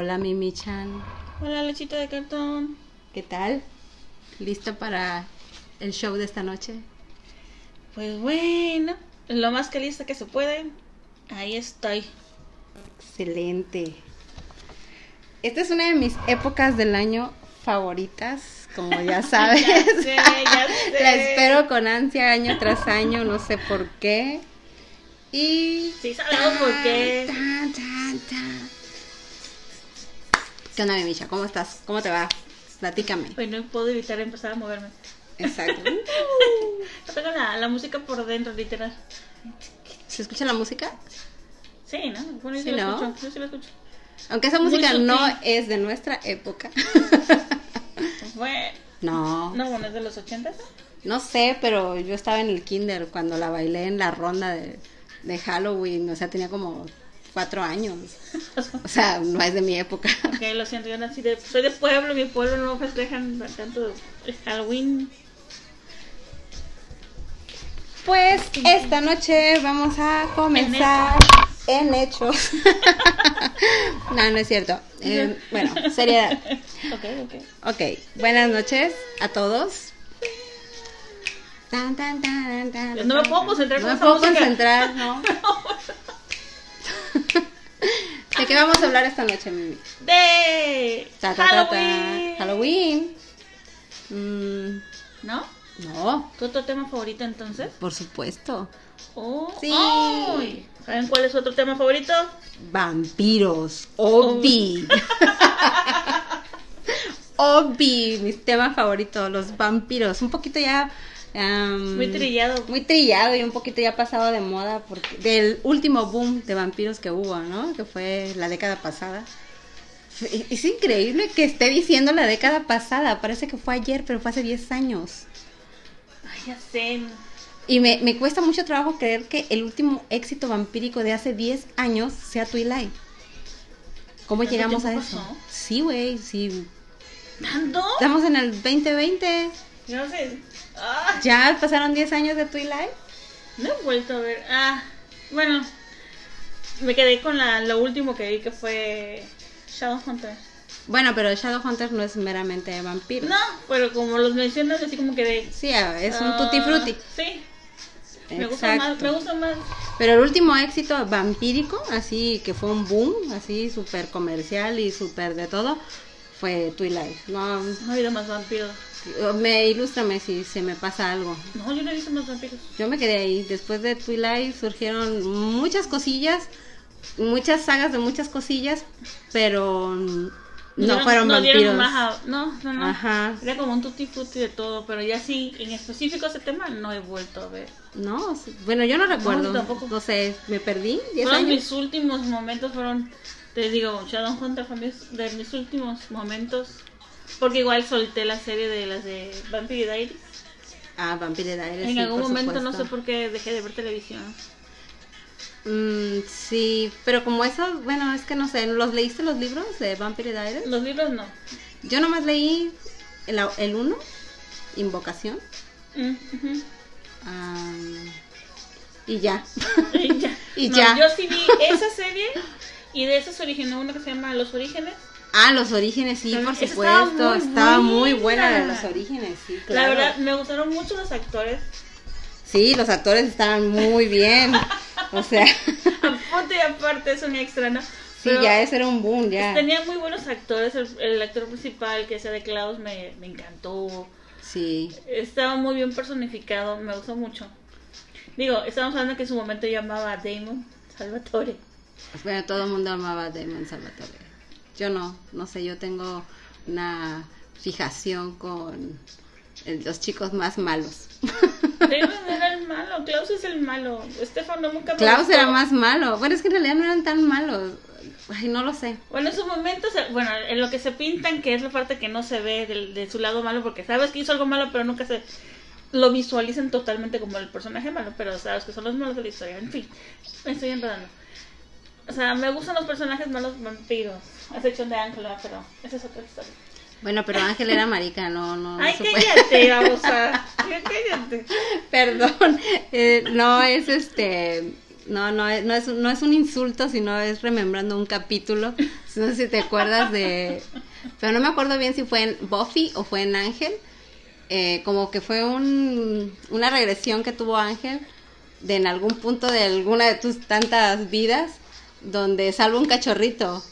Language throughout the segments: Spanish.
Hola Mimi Chan, Hola, lechita de cartón. ¿qué tal? ¿Lista para el show de esta noche? Pues bueno, lo más que lista que se puede. Ahí estoy. Excelente. Esta es una de mis épocas del año favoritas, como ya sabes. Ya sé, ya sé. La espero con ansia año tras año, no sé por qué. Y... Sí, sabemos por qué. ¿Qué onda, mi Misha? ¿Cómo estás? ¿Cómo te va? Platícame. Pues no puedo evitar empezar a moverme. Exacto. Tengo la, la música por dentro, literal. ¿Se escucha la música? Sí, ¿no? Bueno, yo sí, Sí, lo ¿no? escucho. Yo sí lo escucho. Aunque esa música no es de nuestra época. Bueno, no. no, bueno, es de los 80. No sé, pero yo estaba en el kinder cuando la bailé en la ronda de, de Halloween. O sea, tenía como cuatro años. O sea, no es de mi época. Ok, lo siento, yo nací de, soy de pueblo, mi pueblo no festejan tanto el Halloween. Pues esta noche vamos a comenzar en hechos. no, no es cierto. Eh, bueno, seriedad. Ok, ok. Ok, buenas noches a todos. Tan, tan, tan, no me puedo concentrar No me puedo música. concentrar, ¿no? ¿De qué vamos a hablar esta noche, Mimi? De Ta, ta. Halloween. Halloween. Mm, ¿No? no, ¿Tu otro tema favorito entonces? por supuesto. Oh, Sí. ¿Saben cuál es su otro tema favorito? Vampiros. Obi. Obi, mi tema favorito, los vampiros. Un poquito ya. Am, Muy trillado. Muy trillado y un poquito ya pasado de moda porque del último boom de vampiros que hubo, ¿no? Que fue la década pasada. Es increíble que esté diciendo la década pasada. Parece que fue ayer, pero fue hace 10 años. Ay, ya sé. Y me, me cuesta mucho trabajo creer que el último éxito vampírico de hace 10 años sea Twilight. ¿Cómo ¿Tanto llegamos a eso? pasó? Sí, güey, sí. ¿Tanto? Estamos en el 2020. No sé. Ah, Ya pasaron 10 años de Twilight. no he vuelto a ver. Ah, bueno. Me quedé con la, lo último que vi que fue Shadowhunter. Bueno, pero Shadowhunters no es meramente vampiro. No, pero como los mencionas, así como que de. Sí, es un ah, tutti frutti. Sí. Me gusta más, me gusta más. Pero el último éxito vampírico, así que fue un boom, así súper comercial y súper de todo, fue Twilight. No, No he habido más vampiros. me ilústrame si se me pasa algo. No, yo no he visto más vampiros. Yo me quedé ahí. Después de Twilight surgieron muchas cosillas, muchas sagas de muchas cosillas, pero no dieron- fueron no vampiros. más a- no, no, no. Ajá. Era como un tutti frutti de todo, pero ya sí, en específico ese tema no he vuelto a ver. No, bueno, yo no recuerdo. yo tampoco. No sé, me perdí. ¿10 Fueron años? mis últimos momentos, fueron, te digo, Shadowhunter fue de mis últimos momentos. Porque igual solté la serie de las de Vampire Diaries. Ah, Vampire Diaries. En sí, algún momento no sé por qué dejé de ver televisión. Mm, sí, pero como eso, bueno, es que no sé, ¿los leíste los libros de Vampire Diaries? Los libros no. Yo nomás leí el, el uno, Invocación, Mm, ujú. ah, y ya. Y ya. Y No, ya. Yo sí vi esa serie y de esa se originó una que se llama Los Orígenes. Ah, los orígenes, sí, por esa estaba supuesto. muy Estaba muy buena de los orígenes, sí, La claro. verdad, me gustaron mucho los actores. Sí, los actores estaban muy bien. O sea, Aparte y aparte es un extra, ¿no? sí, Pero ya ese era un boom, ya. Tenían muy buenos actores. El, el actor principal, que sea de Klaus, me, me encantó. Sí, Estaba muy bien personificado, me gustó mucho. Digo, estábamos hablando que en su momento llamaba a Damon Salvatore. Bueno, todo el mundo amaba a Damon Salvatore. Yo no, no sé, yo tengo una fijación con el- los chicos más malos. Damon era el malo, Klaus es el malo. Estefano nunca me Klaus gustó. era más malo. Bueno, es que en realidad no eran tan malos. Ay, no lo sé. Bueno, en su momento, bueno, en lo que se pintan, que es la parte que no se ve del- de, su lado malo, porque sabes que hizo algo malo, pero nunca se lo visualizan totalmente como el personaje malo, pero sabes que son los malos de la historia. En fin, me estoy enredando. O sea, me gustan los personajes malos vampiros, a excepción de Ángela, pero esa es otra historia. Bueno, pero Ángel era marica, no, no. no Ay, puede. cállate, vamos a. Cállate. Perdón. Eh, no, es este. No, no, no es, no es un insulto, sino es remembrando un capítulo. No sé si te acuerdas de... Pero no me acuerdo bien si fue en Buffy o fue en Ángel. Eh, como que fue un, una regresión que tuvo Ángel de en algún punto de alguna de tus tantas vidas donde salva un cachorrito.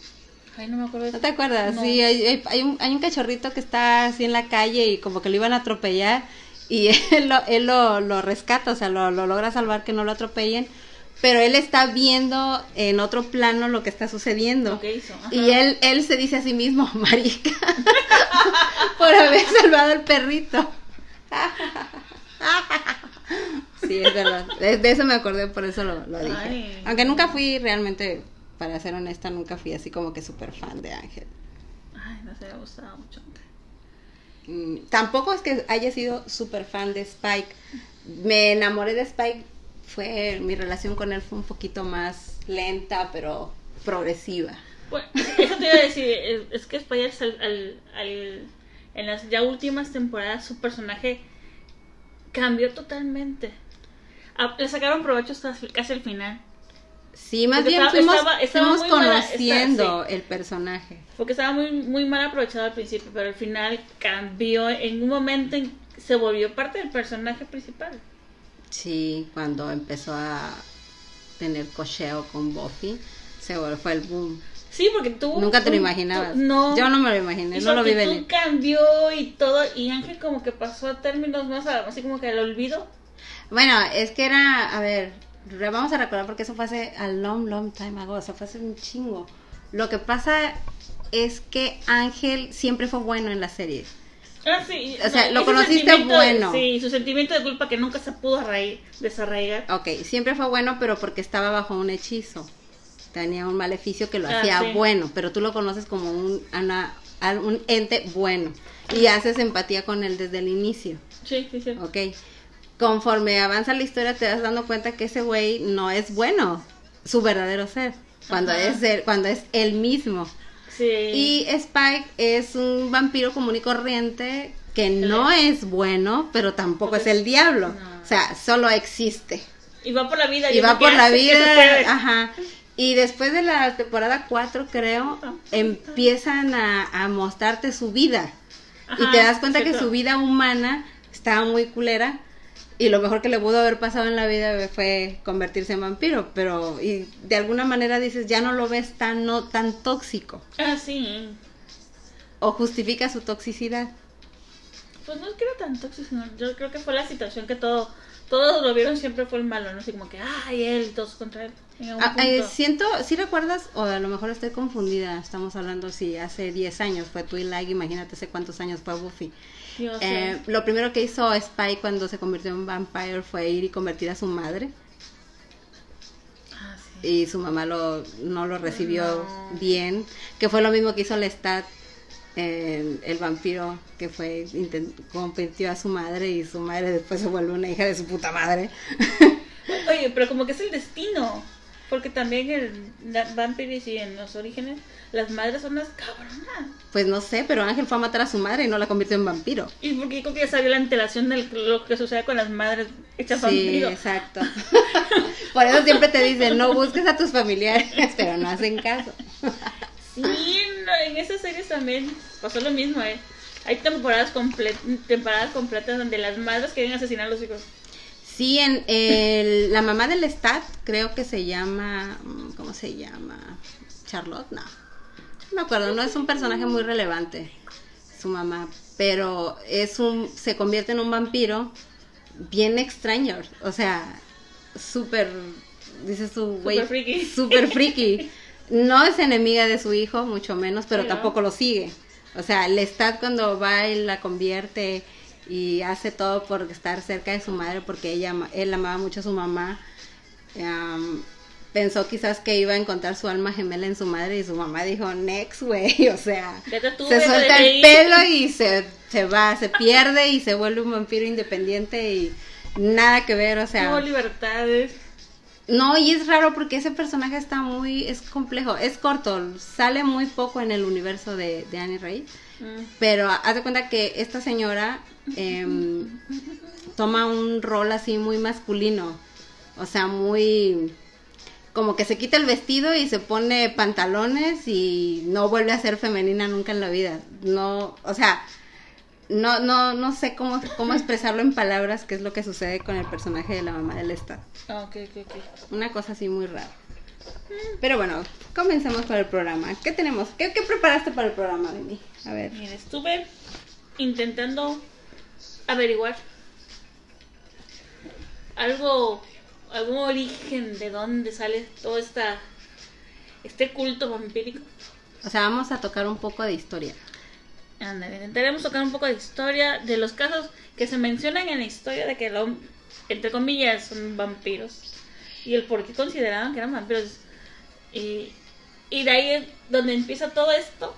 Ay, no me acuerdo. de ¿No te acuerdas? No. Sí, hay, hay- hay un, hay un cachorrito que está así en la calle y como que lo iban a atropellar y él lo, él lo, lo rescata, o sea, lo, lo logra salvar que no lo atropellen, pero él está viendo en otro plano lo que está sucediendo. Lo que hizo. ajá. Y él, él se dice a sí mismo, marica, por haber salvado al perrito. Sí, es verdad. De, de eso me acordé, por eso lo, lo dije. Ay. Aunque nunca fui realmente, para ser honesta, nunca fui así como que súper fan de Ángel. Ay, no sé, me gustaba mucho. Mm, tampoco es que haya sido súper fan de Spike. Me enamoré de Spike, fue mi relación con él fue un poquito más lenta, pero progresiva. Bueno, eso te iba a decir, es, es que Spider al, al, al- en las ya últimas temporadas su personaje cambió totalmente. Le sacaron provecho hasta casi el final. Sí, más Porque bien estaba- fuimos, estaba- estaba fuimos muy mala- conociendo el personaje. Porque estaba muy, muy mal aprovechado al principio, pero al final cambió en un momento en que se volvió parte del personaje principal. Sí, cuando empezó a tener cocheo con Buffy, se vol- fue el boom. Sí, porque tú... Nunca te lo imaginabas. tú- no. Yo no me lo imaginé, Y no lo vi venir. cambió y todo, y Ángel como que pasó a términos más, así como que al olvido. Bueno, es que era, a ver, vamos a recordar porque eso fue hace a long, long time ago, o sea, fue hace un chingo. Lo que pasa es que Ángel siempre fue bueno en la serie. Ah, sí. O sea, lo ese conociste bueno. Sí, su sentimiento de culpa que nunca se pudo arraig- desarraigar. Ok, siempre fue bueno, pero porque estaba bajo un hechizo. Tenía un maleficio que lo Ah, hacía sí. bueno, pero tú lo conoces como un, al- un ente bueno y haces empatía con él desde el inicio. Sí, sí, sí. Ok. Conforme avanza la historia te vas dando cuenta que ese güey no es bueno, su verdadero ser, cuando Ajá. es él, cuando es él mismo. Sí. Y Spike es un vampiro común y corriente que no es bueno, pero tampoco es el diablo. No. O sea, solo existe. Y va por la vida. Y viendo va por la vida, ajá. Y después de la temporada 4, creo, empiezan a, a mostrarte su vida. y te das cuenta que su vida humana estaba muy culera. Y lo mejor que le pudo haber pasado en la vida fue convertirse en vampiro. Pero y de alguna manera dices, ya no lo ves tan, no, tan tóxico. Ah, sí. O justifica su toxicidad. Pues no es que era tan tóxico, sino yo creo que fue la situación que todo, todos lo vieron siempre fue el malo, ¿no? Así como que, ay, él, todos contra él. Ah, eh, siento, si recuerdas, o a lo mejor estoy confundida, estamos hablando si hace 10 años fue Twilight, imagínate hace cuántos años fue Buffy. Yo sé. Eh, lo primero que hizo Spike cuando se convirtió en vampire fue ir y convertir a su madre Ah, sí. y su mamá lo, no lo recibió No. bien, que fue lo mismo que hizo Lestat, eh, el vampiro que fue intent- convirtió a su madre y su madre después se vuelve una hija de su puta madre. Oye, pero como que es el destino. Porque también en Vampiris y en los orígenes, las madres son unas cabronas. pues no sé, pero Ángel fue a matar a su madre y no la convirtió en vampiro. Y porque creo que ya sabía la antelación de lo que sucede con las madres hechas Sí, vampiro. exacto. Por eso siempre te dicen, no busques a tus familiares, pero no hacen caso. Sí, no, en esas series también pasó lo mismo, ¿eh? Hay temporadas, comple- temporadas completas donde las madres quieren asesinar a los hijos. Sí, en el- la mamá del Stat, creo que se llama, mm, ¿cómo se llama? Charlotte, no. No me acuerdo, no es un personaje muy relevante, su mamá, pero es un, se convierte en un vampiro bien extraño, o sea, súper, dice su güey, Súper friki. súper friki. No es enemiga de su hijo, mucho menos, pero Sí, ¿no? tampoco lo sigue. O sea, Lestat cuando va y la convierte y hace todo por estar cerca de su madre porque ella él amaba mucho a su mamá. am, pensó quizás que iba a encontrar su alma gemela en su madre y su mamá dijo, next, güey, o sea, tú, se suelta el pelo y se, se va, se pierde y se vuelve un vampiro independiente y nada que ver, o sea... Tuvo libertades. No, y es raro porque ese personaje está muy, es complejo, es corto, sale muy poco en el universo de, de Annie Ray, Mm. pero haz de cuenta que esta señora em, toma un rol así muy masculino, o sea, muy como que se quita el vestido y se pone pantalones y no vuelve a ser femenina nunca en la vida. No, o sea, no, no, no sé cómo, cómo expresarlo en palabras, qué es lo que sucede con el personaje de la mamá del Estado. Ah, ok, ok, ok. Una cosa así muy rara. Pero bueno, comencemos con el programa. ¿Qué tenemos? ¿Qué, qué preparaste para el programa, Demi? A ver. Mira, estuve intentando averiguar algo, algún origen de dónde sale todo esta, este culto vampírico. O sea, vamos a tocar un poco de historia. Ándale, intentaremos tocar un poco de historia de los casos que se mencionan en la historia de que, lo, entre comillas, son vampiros. Y el por qué consideraban que eran vampiros. Y, y de ahí es donde empieza todo esto.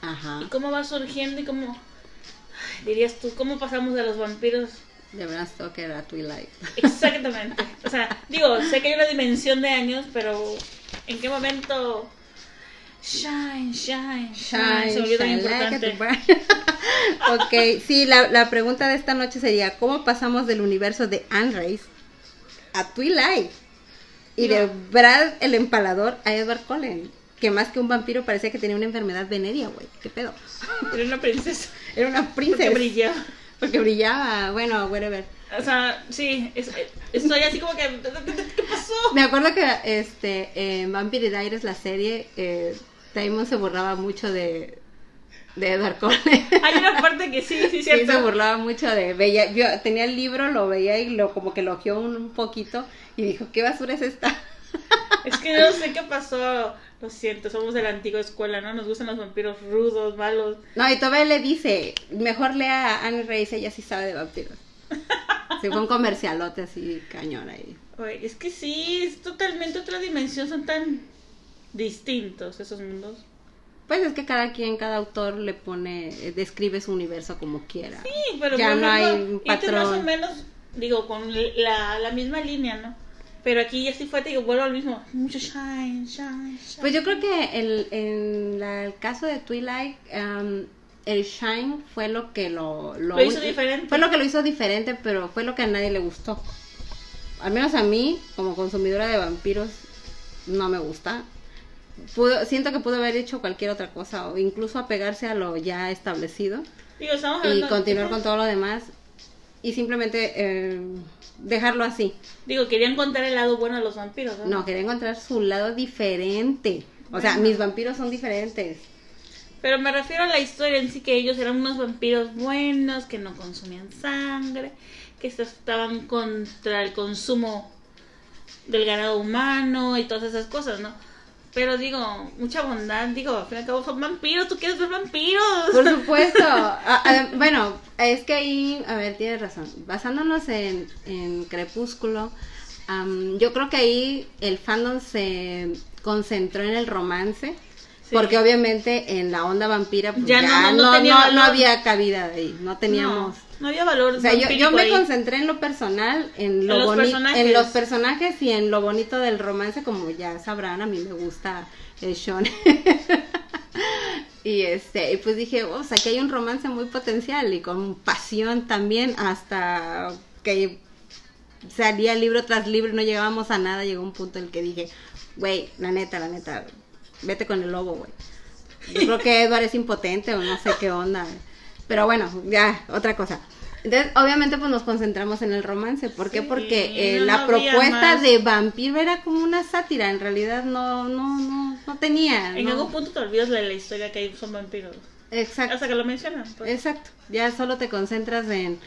Ajá. Y cómo va surgiendo y cómo... ay, dirías tú, ¿cómo pasamos de los vampiros? De Bram Stoker a Twilight. Exactamente. O sea, digo, sé que hay una dimensión de años, pero ¿en qué momento... Shine, shine, shine. Lo shine like ok, sí, la, la pregunta de esta noche sería, ¿cómo pasamos del universo de Anne Rice a Twilight? Y de No. Brad el empalador a Edward Cullen, que más que un vampiro parecía que tenía una enfermedad venérea, güey. ¿Qué pedo? Era una princesa. Era una Porque princesa. brillaba. Porque brillaba, bueno, whatever. O sea, sí, es- estoy así como que... ¿Qué pasó? Me acuerdo que este en Vampire Diaries, la serie, eh, Damon se burlaba mucho de, de Edward Cullen. Hay una parte que sí, sí, Sí, se cierto. burlaba mucho de veía, yo tenía el libro, lo veía y lo como que lo ojeó un, un poquito y dijo, ¿qué basura es esta? Es que no sé qué pasó. Lo siento, somos de la antigua escuela, ¿no? Nos gustan los vampiros rudos, malos. No, y todavía le dice, mejor lea a Anne Rice, ella sí sabe de vampiros. Sí, fue un comercialote así cañón ahí. Oye, es que sí, es totalmente otra dimensión. Son tan distintos esos mundos. Pues es que cada quien, cada autor le pone, eh, describe su universo como quiera. Sí, pero Ya no hay un irte más o patrón. menos, digo, con la, la misma línea, ¿no? Pero aquí ya sí fue, te digo, vuelvo al mismo. Mucho shine, shine, shine. Pues yo creo que el, en la- el caso de Twilight, am, el Shine fue lo que lo, Lo hizo diferente. Fue lo que lo hizo diferente, pero fue lo que a nadie le gustó. Al menos a mí, como consumidora de vampiros, no me gusta. Pudo- siento que pudo haber hecho cualquier otra cosa, o incluso apegarse a lo ya establecido Digo, y continuar con todo lo demás y simplemente eh, dejarlo así. Digo, querían contar el lado bueno de los vampiros, ¿no? No, quería encontrar su lado diferente. O sea, mis vampiros son diferentes. Pero me refiero a la historia en sí, que ellos eran unos vampiros buenos, que no consumían sangre, que estaban contra el consumo del ganado humano y todas esas cosas, ¿no? Pero digo, mucha bondad, digo, al fin y al cabo son vampiros, tú quieres ver vampiros. Por supuesto. Bueno, es que ahí, a ver, tienes razón. Basándonos en, en Crepúsculo, am, yo creo que ahí el fandom se concentró en el romance. Sí. Porque obviamente en la onda vampira pues, Ya ya, no- no- no no, tenía no- valor. no había cabida ahí, no teníamos... No, había valor. O sea, yo, me ahí. concentré en lo personal, en lo En los en los personajes y en lo bonito del romance, como ya sabrán, a mí me gusta el shonen. y este, y pues dije, o sea, que hay un romance muy potencial y con pasión también, hasta que salía libro tras libro y no llegábamos a nada, llegó un punto en el que dije, güey, la neta, la neta, vete con el lobo, güey. Yo creo que Edward es impotente o no sé qué onda. Pero bueno, ya, otra cosa. Entonces, obviamente, pues nos concentramos en el romance. ¿Por qué? Sí, Porque eh, no, la propuesta más. de vampiro era como una sátira. En realidad no, no, no, no tenía. En no. algún punto te olvidas de la historia que hay son vampiros. Exacto. Hasta que lo mencionan. pues. Exacto. Ya solo te concentras en.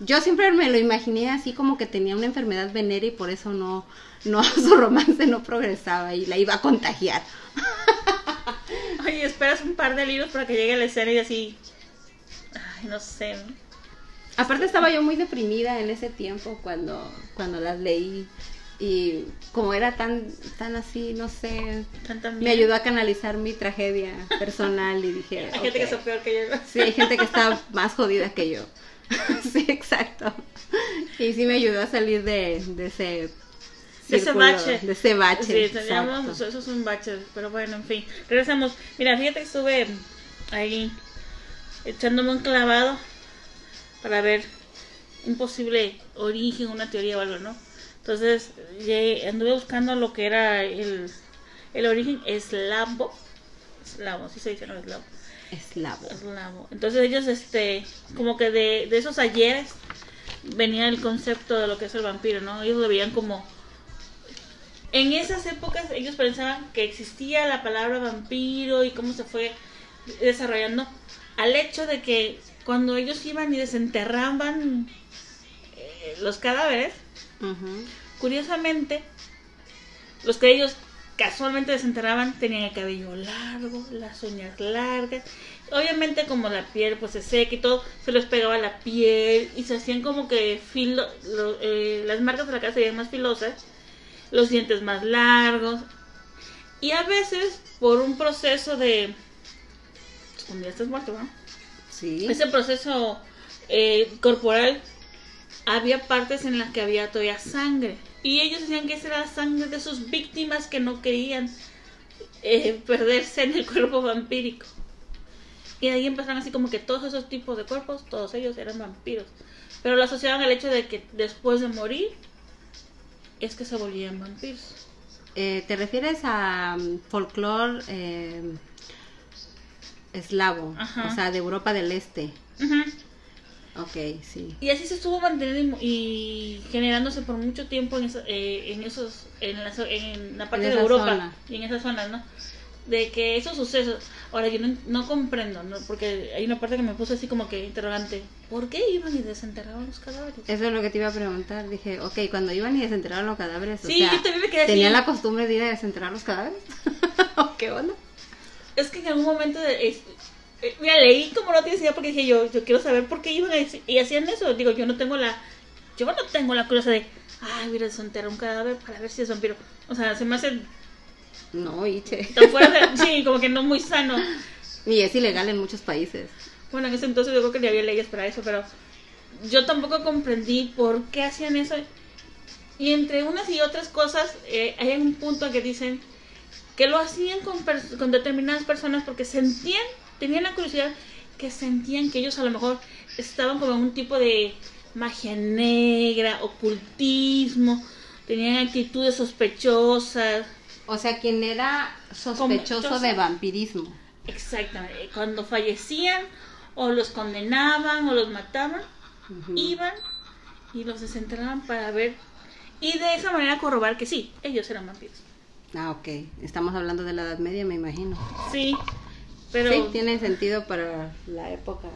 Yo siempre me lo imaginé así como que tenía una enfermedad venérea y por eso no, no su romance no progresaba y la iba a contagiar. Oye, esperas un par de libros para que llegue la escena y así. Ay, no sé. Aparte estaba yo muy deprimida en ese tiempo cuando, cuando las leí y como era tan, tan así, no sé, me ayudó a canalizar mi tragedia personal y dije, Hay gente que está peor que yo. Sí, hay gente que está más jodida que yo. sí, exacto. Y sí me ayudó a salir de, de ese De ese bache. De ese bache. Sí, teníamos, eso es un bache, pero bueno, en fin. Regresamos. Mira, fíjate que estuve ahí echándome un clavado para ver un posible origen, una teoría o algo, ¿no? Entonces anduve buscando lo que era el, el origen eslavo. Eslavo, sí se dice, no eslavo. Eslavo. Eslavo. Entonces ellos, este, como que de, de esos ayeres venía el concepto de lo que es el vampiro, ¿no? Ellos lo veían como... En esas épocas ellos pensaban que existía la palabra vampiro y cómo se fue desarrollando al hecho de que cuando ellos iban y desenterraban eh, los cadáveres. Curiosamente, los que ellos casualmente desenterraban tenían el cabello largo, las uñas largas. Obviamente como la piel pues se seca y todo, se les pegaba la piel y se hacían como que filo, lo- eh, las marcas de la cara se veían más filosas, los dientes más largos. Y a veces por un proceso de... Cuando ya estás muerto, ¿no? Sí. ese proceso eh, corporal había partes en las que había todavía sangre y ellos decían que esa era la sangre de sus víctimas que no querían eh, perderse en el cuerpo vampírico y ahí empezaron así como que todos esos tipos de cuerpos todos ellos eran vampiros pero lo asociaban al hecho de que después de morir es que se volvían vampiros Eh, ¿Te refieres a um, folclore eh, eslavo? Ajá. O sea, de Europa del Este. Ujú. Ok, sí. Y así se estuvo manteniendo y, y generándose por mucho tiempo en, esa- eh, en esos, en la, zo- en la parte En de esa Europa zona. y en esas zonas, ¿no? De que esos sucesos, ahora yo no, no comprendo, ¿no? Porque hay una parte que me puso así como que interrogante, ¿por qué iban y desenterraban los cadáveres? Eso es lo que te iba a preguntar. Dije, ok, cuando iban y desenterraron los cadáveres, o Sí, sea, yo también me quedé así. ¿tenían la costumbre de ir a desenterrar los cadáveres? ¿O ¿Qué onda? Es que en algún momento, es- eh, mira, leí como no tiene idea porque dije yo, yo quiero saber por qué iban dec- y hacían eso. Digo, yo no tengo la, yo no tengo la curiosidad de, ay, mira, desenterrar un cadáver para ver si es vampiro. O sea, se me hace No, Iche. de, sí, como que no muy sano. Y es ilegal en muchos países. Bueno, en ese entonces yo creo que ni había leyes para eso, pero yo tampoco comprendí por qué hacían eso. Y entre unas y otras cosas, eh, hay un punto que dicen que lo hacían con, con determinadas personas porque sentían, tenían la curiosidad que sentían que ellos a lo mejor estaban como en un tipo de magia negra, ocultismo, tenían actitudes sospechosas. O sea, quien era sospechoso de vampirismo. Exactamente. Cuando fallecían o los condenaban o los mataban, iban y los desenterraban para ver y de esa manera corroborar que sí, ellos eran vampiros. Ah, ok. Estamos hablando de la Edad Media, me imagino. Sí, pero Sí, tiene sentido para la época.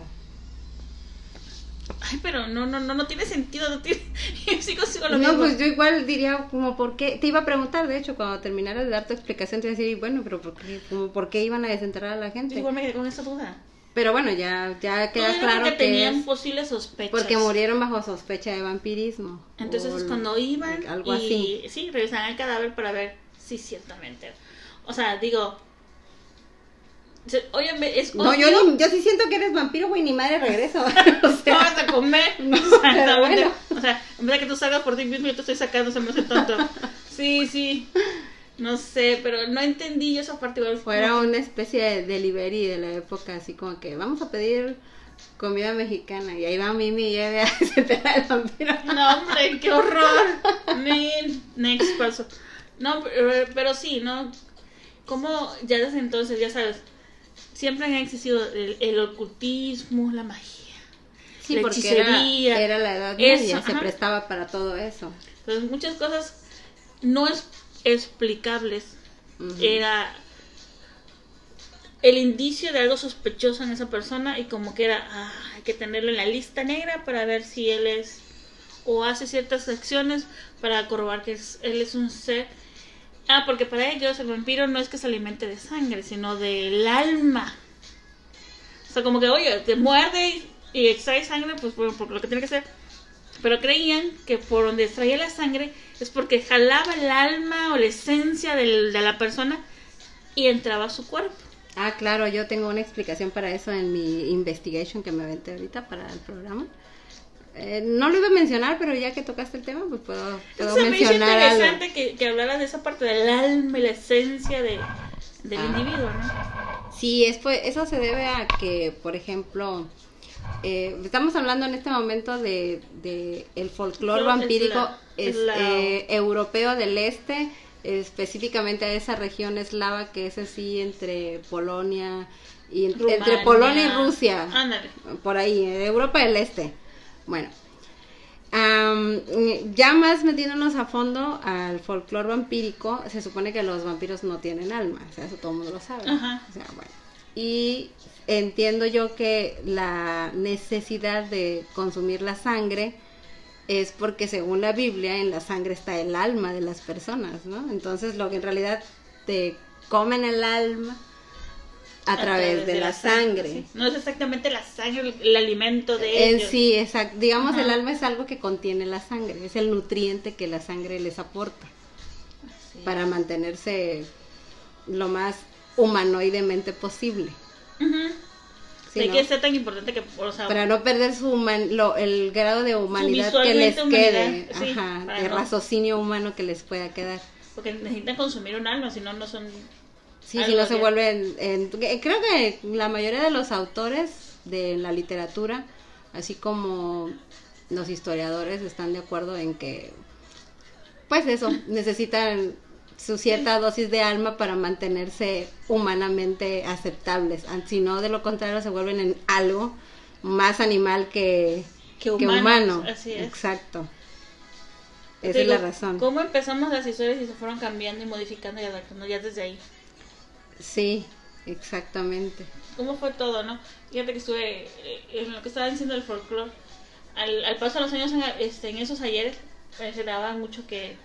Ay, pero no no no no tiene sentido, no tiene yo sigo sigo lo No, mismo. pues yo igual diría como por qué, te iba a preguntar, de hecho, cuando terminaras de dar tu explicación, te iba a decir, bueno, pero por qué, como por qué iban a desenterrar a la Yo gente. igual me quedé con esa duda. Pero bueno, ya, ya queda claro porque que tenían es posibles sospechas. porque murieron bajo sospecha de vampirismo. Entonces O cuando iban algo y así. sí, revisaban el cadáver para ver si ciertamente. O sea, digo Oye, es No, yo, ni- yo sí siento que eres vampiro, güey, ni madre regreso. o no sea, vas a comer. No, pero bueno. O sea, en vez de que tú salgas por ti mismo, yo te estoy sacando, se me hace tonto. Sí, sí. No sé, pero no entendí yo esa parte. igual fuera una especie de delivery de la época, así como que vamos a pedir comida mexicana. Y ahí va Mimi y ella a desenterrar al vampiro. No, hombre, qué horror. Ni- Next paso. No, pero, pero sí, ¿no? Como ya desde entonces, ya sabes, siempre han existido el, el ocultismo, la magia. Sí, La porque era, hechicería, era la edad eso, media, se prestaba para todo eso. Entonces, muchas cosas no es explicables. Era el indicio de algo sospechoso en esa persona y como que era, ah, hay que tenerlo en la lista negra para ver si él es o hace ciertas acciones para corroborar que es- él es un ser. Ah, porque para ellos el vampiro no es que se alimente de sangre, sino del alma. O sea, como que, oye, te muerde y, extrae sangre, pues por, por lo que tiene que hacer. Pero creían que por donde extraía la sangre es porque jalaba el alma o la esencia de la persona y entraba a su cuerpo. Ah, claro, yo tengo una explicación para eso en mi investigation que me aventé ahorita para el programa. Eh, no lo iba a mencionar, pero ya que tocaste el tema, pues puedo, puedo Entonces me hizo mencionar algo. interesante que, que hablaras de esa parte del alma y la esencia de, del Ah. individuo, ¿no? Sí, es, pues, eso se debe a que, por ejemplo, eh, estamos hablando en este momento de, de el folclore vampírico es es, la- es la- eh, europeo del este, específicamente a esa región eslava que es así entre Polonia y en- entre. Polonia y Rusia, Ándale. por ahí, en Europa del Este. Bueno, am, ya más metiéndonos a fondo al folclore vampírico, se supone que los vampiros no tienen alma, o sea, eso todo el mundo lo sabe. Ajá. O sea, bueno. Y entiendo yo que la necesidad de consumir la sangre es porque según la Biblia en la sangre está el alma de las personas, ¿no? Entonces lo que en realidad te comen el alma a, través, de, la sangre. sí. No es exactamente la sangre el, el alimento de ellos. sí, exacto. Digamos, Ajá. el alma es algo que contiene la sangre, es el nutriente que la sangre les aporta para mantenerse lo más humanoidemente posible. ¿sí, de no? que sea tan importante que, o sea, Para no perder su human- lo- el grado de humanidad que les quede, sí, ajá, de no- raciocinio humano que les pueda quedar. porque necesitan consumir un alma, si no, no son... Sí, si no se vuelven, en- creo que la mayoría de los autores de la literatura, así como los historiadores, están de acuerdo en que, pues eso, necesitan su cierta dosis de alma para mantenerse humanamente aceptables. Ah, Si no, de lo contrario, se vuelven en algo más animal que, Que humano. así es. Exacto. Esa es la razón. ¿Cómo empezamos las historias y se fueron cambiando y modificando y adaptando ya desde ahí? Sí, exactamente. ¿Cómo fue todo, no? Fíjate que estuve eh, en lo que estaba diciendo el folclore. Al, al paso de los años en, este, esos ayeres, pues, se daba mucho que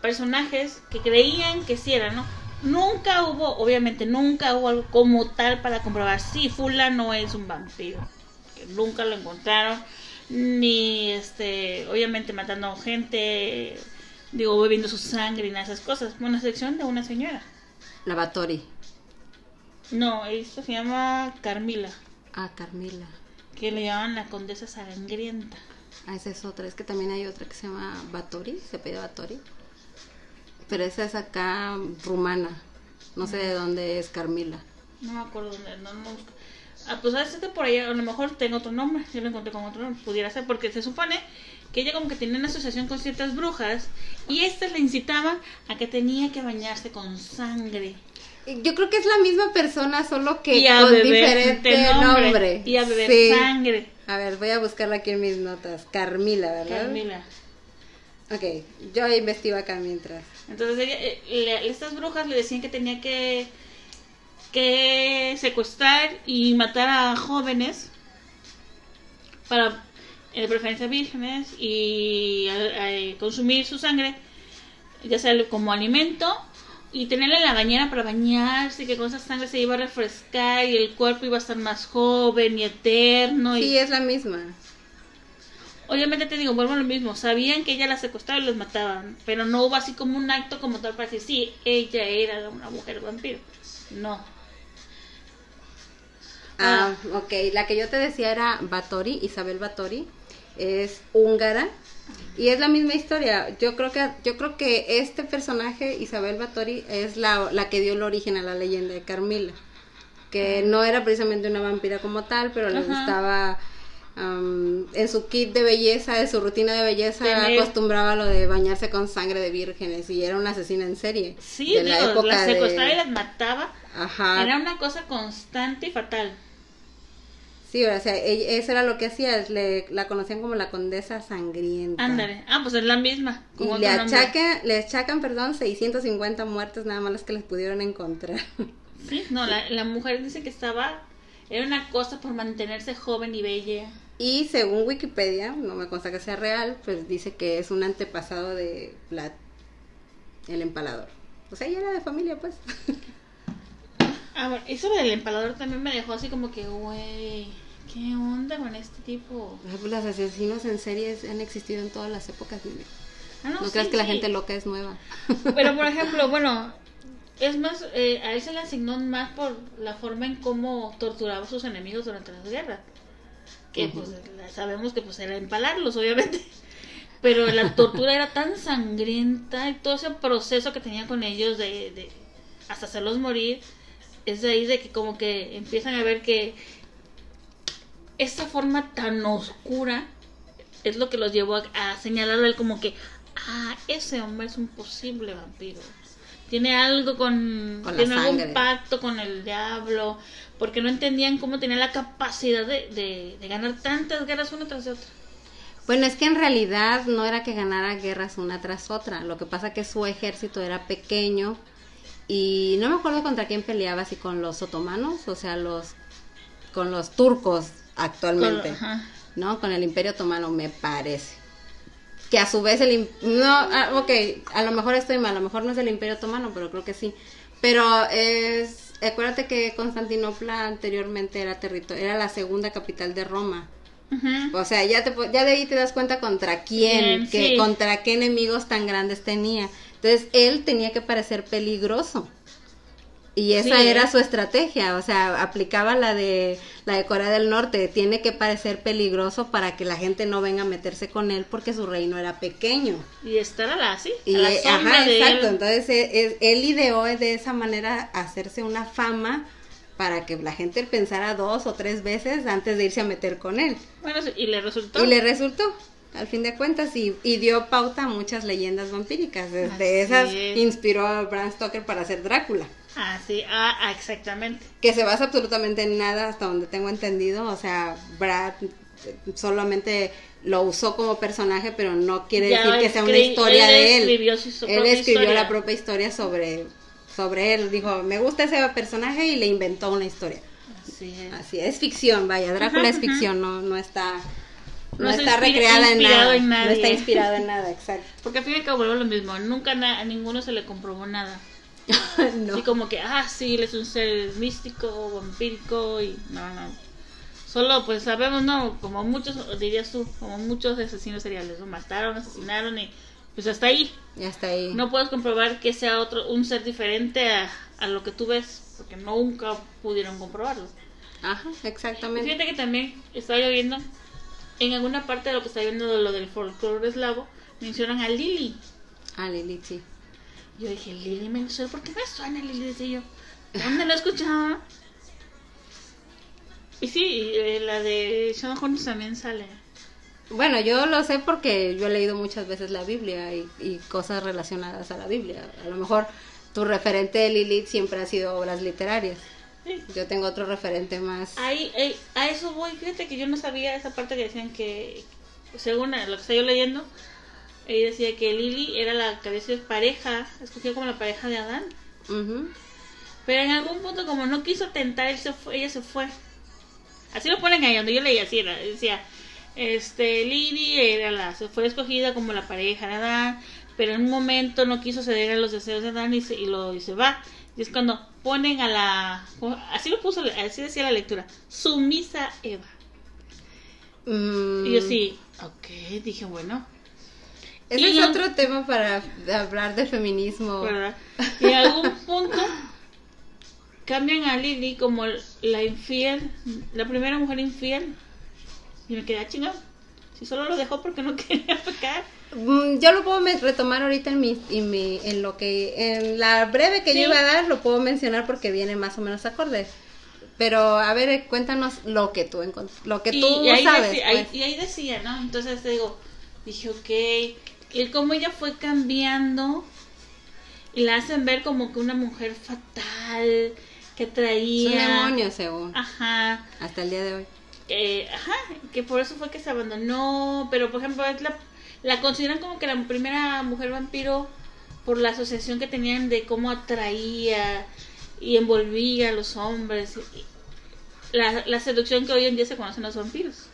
personajes que creían que sí eran, ¿no? Nunca hubo, obviamente, nunca hubo algo como tal para comprobar si fulano es un vampiro. Que nunca lo encontraron. Ni, este, obviamente matando gente, digo, bebiendo su sangre y esas cosas. Una sección de una señora. La Batori. No, esta se llama Carmila. Ah, Carmila. que le llaman la condesa sangrienta. Ah, esa es otra. Es que también hay otra que se llama Batori, se pide Batori. Pero esa es acá rumana. No sé de dónde es Carmila. No me acuerdo dónde, no, no. Ah, pues a este por ahí, a lo mejor tengo otro nombre, yo lo encontré con otro nombre, pudiera ser, porque se supone que ella como que tenía una asociación con ciertas brujas y estas le incitaban a que tenía que bañarse con sangre Yo creo que es la misma persona, solo que y a con diferente nombre. y a beber Sí. sangre. A ver, voy a buscarla aquí en mis notas. Carmila, ¿verdad? Carmila. Ok, yo investigo acá mientras. Entonces ella, eh, le- estas brujas le decían que tenía que que secuestrar y matar a jóvenes para de preferencia vírgenes y consumir su sangre ya sea como alimento y tenerla en la bañera para bañarse y que con esa sangre se iba a refrescar y el cuerpo iba a estar más joven y eterno y Sí, es la misma. Obviamente te digo, vuelvo a lo mismo, sabían que ella la secuestraba y los mataban, pero no hubo así como un acto como tal para decir, sí, ella era una mujer vampiro. No. Ah, ok. La que yo te decía era Batori, Isabel Batori. Es húngara. Y es la misma historia. Yo creo que, yo creo que este personaje, Isabel Batori, es la, la que dio el origen a la leyenda de Carmila. Que no era precisamente una vampira como tal, pero le Ajá. gustaba. am, en su kit de belleza, de su rutina de belleza, Tener- acostumbraba lo de bañarse con sangre de vírgenes y era una asesina en serie. Sí, de digo, las de- secuestraba y las mataba. Ajá. Era una cosa constante y fatal. Sí, o sea, ella- eso era lo que hacía, le, la conocían como la condesa sangrienta. Ándale. Ah, pues es la misma. Y le achacan, le achacan, perdón, 650 muertes nada más las que les pudieron encontrar. Sí, no, la, la mujer dice que estaba. Era una cosa por mantenerse joven y bella. Y según Wikipedia, no me consta que sea real, pues dice que es un antepasado de Vlad, el empalador. O sea, ella era de familia, pues. Ah, bueno, eso del empalador también me dejó así como que, güey, ¿qué onda con este tipo? Ay, pues, Los asesinos en series han existido en todas las épocas. Mimi. Ah, No, sí, creas que la gente loca es nueva. Pero por ejemplo, bueno, es más, eh, a él se le asignó más por la forma en cómo torturaba a sus enemigos durante las guerras. Que pues sabemos que pues era empalarlos, obviamente. Pero la tortura era tan sangrienta y todo ese proceso que tenía con ellos de, de hasta hacerlos morir, es de ahí de que como que empiezan a ver que esa forma tan oscura es lo que los llevó a, a señalarlo él como que, ah, ese hombre es un posible vampiro. Tiene algo con, tiene algún pacto con el diablo, porque no entendían cómo tenía la capacidad de, de, de ganar tantas guerras una tras de otra. Bueno, es que en realidad no era que ganara guerras una tras otra. Lo que pasa que su ejército era pequeño y no me acuerdo contra quién peleaba, si con los otomanos, o sea, los con los turcos actualmente, Con- ajá. ¿no? Con el Imperio Otomano me parece. Que a su vez el no, ah, ok, a lo mejor estoy mal, a lo mejor no es el Imperio Otomano, pero creo que sí. Pero es acuérdate que Constantinopla anteriormente era territorio, era la segunda capital de Roma. O sea, ya, te, ya de ahí te das cuenta contra quién, Bien, que, sí. contra qué enemigos tan grandes tenía. Entonces, él tenía que parecer peligroso. Y esa Sí, era ¿eh? su estrategia, o sea, aplicaba la de la de Corea del Norte, tiene que parecer peligroso para que la gente no venga a meterse con él porque su reino era pequeño. Y estar a la, sí, Y a la eh, sombra ajá, de exacto, él. entonces eh, es- él ideó de esa manera hacerse una fama para que la gente pensara dos o tres veces antes de irse a meter con él. Bueno, y le resultó. Y le resultó, al fin de cuentas, y, y dio pauta a muchas leyendas vampíricas. Desde Así esas es. inspiró a Bram Stoker para hacer Drácula, Ah, sí, ah, ah, exactamente. que se basa absolutamente en nada, hasta donde tengo entendido. O sea, Brad solamente lo usó como personaje, pero no quiere Ya decir que sea una historia él de él. escribió su- su él escribió historia. la propia historia sobre, sobre él. Dijo, me gusta ese personaje y le inventó una historia. Así es. Así es ficción, vaya, Drácula Ajá, es ajá. ficción, no, no está, no, No está recreada en nada, en no está inspirado en nada, exacto. Porque al fin y al cabo vuelvo lo mismo. Nunca na- a ninguno se le comprobó nada. no. Así como que, ah, sí, él es un ser místico, vampírico y no, no. Solo pues sabemos, ¿no? Como muchos, dirías tú, como muchos asesinos seriales, lo mataron, asesinaron y pues hasta ahí. Ya está ahí. No puedes comprobar que sea otro, un ser diferente a, a lo que tú ves, porque nunca pudieron comprobarlo. Ajá, Y exactamente. Fíjate que también estaba yo viendo, en alguna parte de lo que está viendo de lo del folclore eslavo, mencionan a Lili. Ah, Lilith, sí. Yo dije, Lili me suena, ¿por qué me suena Lili? Decía yo, ¿dónde lo he escuchado? Y sí, eh, la de Sean Holmes también sale. Bueno, yo lo sé porque yo he leído muchas veces la Biblia y, y cosas relacionadas a la Biblia. A lo mejor tu referente de Lilith siempre ha sido obras literarias. Sí. Yo tengo otro referente más. Ahí, a eso voy, fíjate que yo no sabía esa parte que decían que, según lo que estaba yo leyendo, ahí decía que Lili era la que había sido pareja, escogida como la pareja de Adán. Ujú. Pero en algún punto, como no quiso tentar, él se fue, ella se fue. Así lo ponen ahí, donde yo leía así, era, decía, este, Lili era la, se fue escogida como la pareja de Adán, pero en un momento no quiso ceder a los deseos de Adán y se, y lo, y se va. Y es cuando ponen a la, así lo puso, así decía la lectura, sumisa Eva. Mm, Y yo sí, ok, dije, bueno, Ese y es otro tema para hablar de feminismo. ¿verdad? Y en algún punto cambian a Lily como la infiel, la primera mujer infiel. Y me quedé "Ah, chingado. Si solo lo dejó porque no quería pecar. Mm, Yo lo puedo retomar ahorita en mi, en mi- en lo que, en la breve que Sí. yo iba a dar, lo puedo mencionar porque viene más o menos acorde. Pero a ver, eh, cuéntanos lo que tú lo que y, tú y ahí sabes. ahí- pues. y ahí decía, ¿no? Entonces te digo, dije, ok. Y como ella fue cambiando y la hacen ver como que una mujer fatal, que Es un traía... demonio, según, Ajá. hasta el día de hoy. Eh, ajá, que por eso fue que se abandonó, pero por ejemplo es la, la consideran como que la primera mujer vampiro por la asociación que tenían de cómo atraía y envolvía a los hombres, la, la seducción que hoy en día se conocen los vampiros.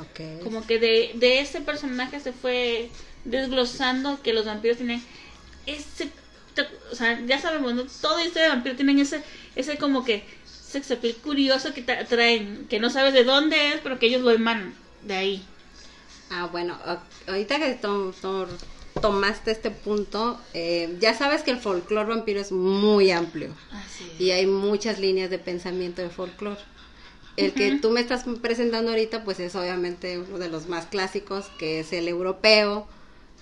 Ok. Como que de, de ese personaje se fue desglosando que los vampiros tienen ese o sea, ya sabemos, ¿no? Todo historia de vampiro tienen ese, ese como que sex appeal curioso que tra- traen, que no sabes de dónde es, pero que ellos lo emanan de ahí. Ah, bueno, ahorita que to- to- tomaste este punto, eh, ya sabes que el folclore vampiro es muy amplio. Así y hay muchas líneas de pensamiento de folclore. El que tú me estás presentando ahorita, pues es obviamente uno de los más clásicos, que es el europeo,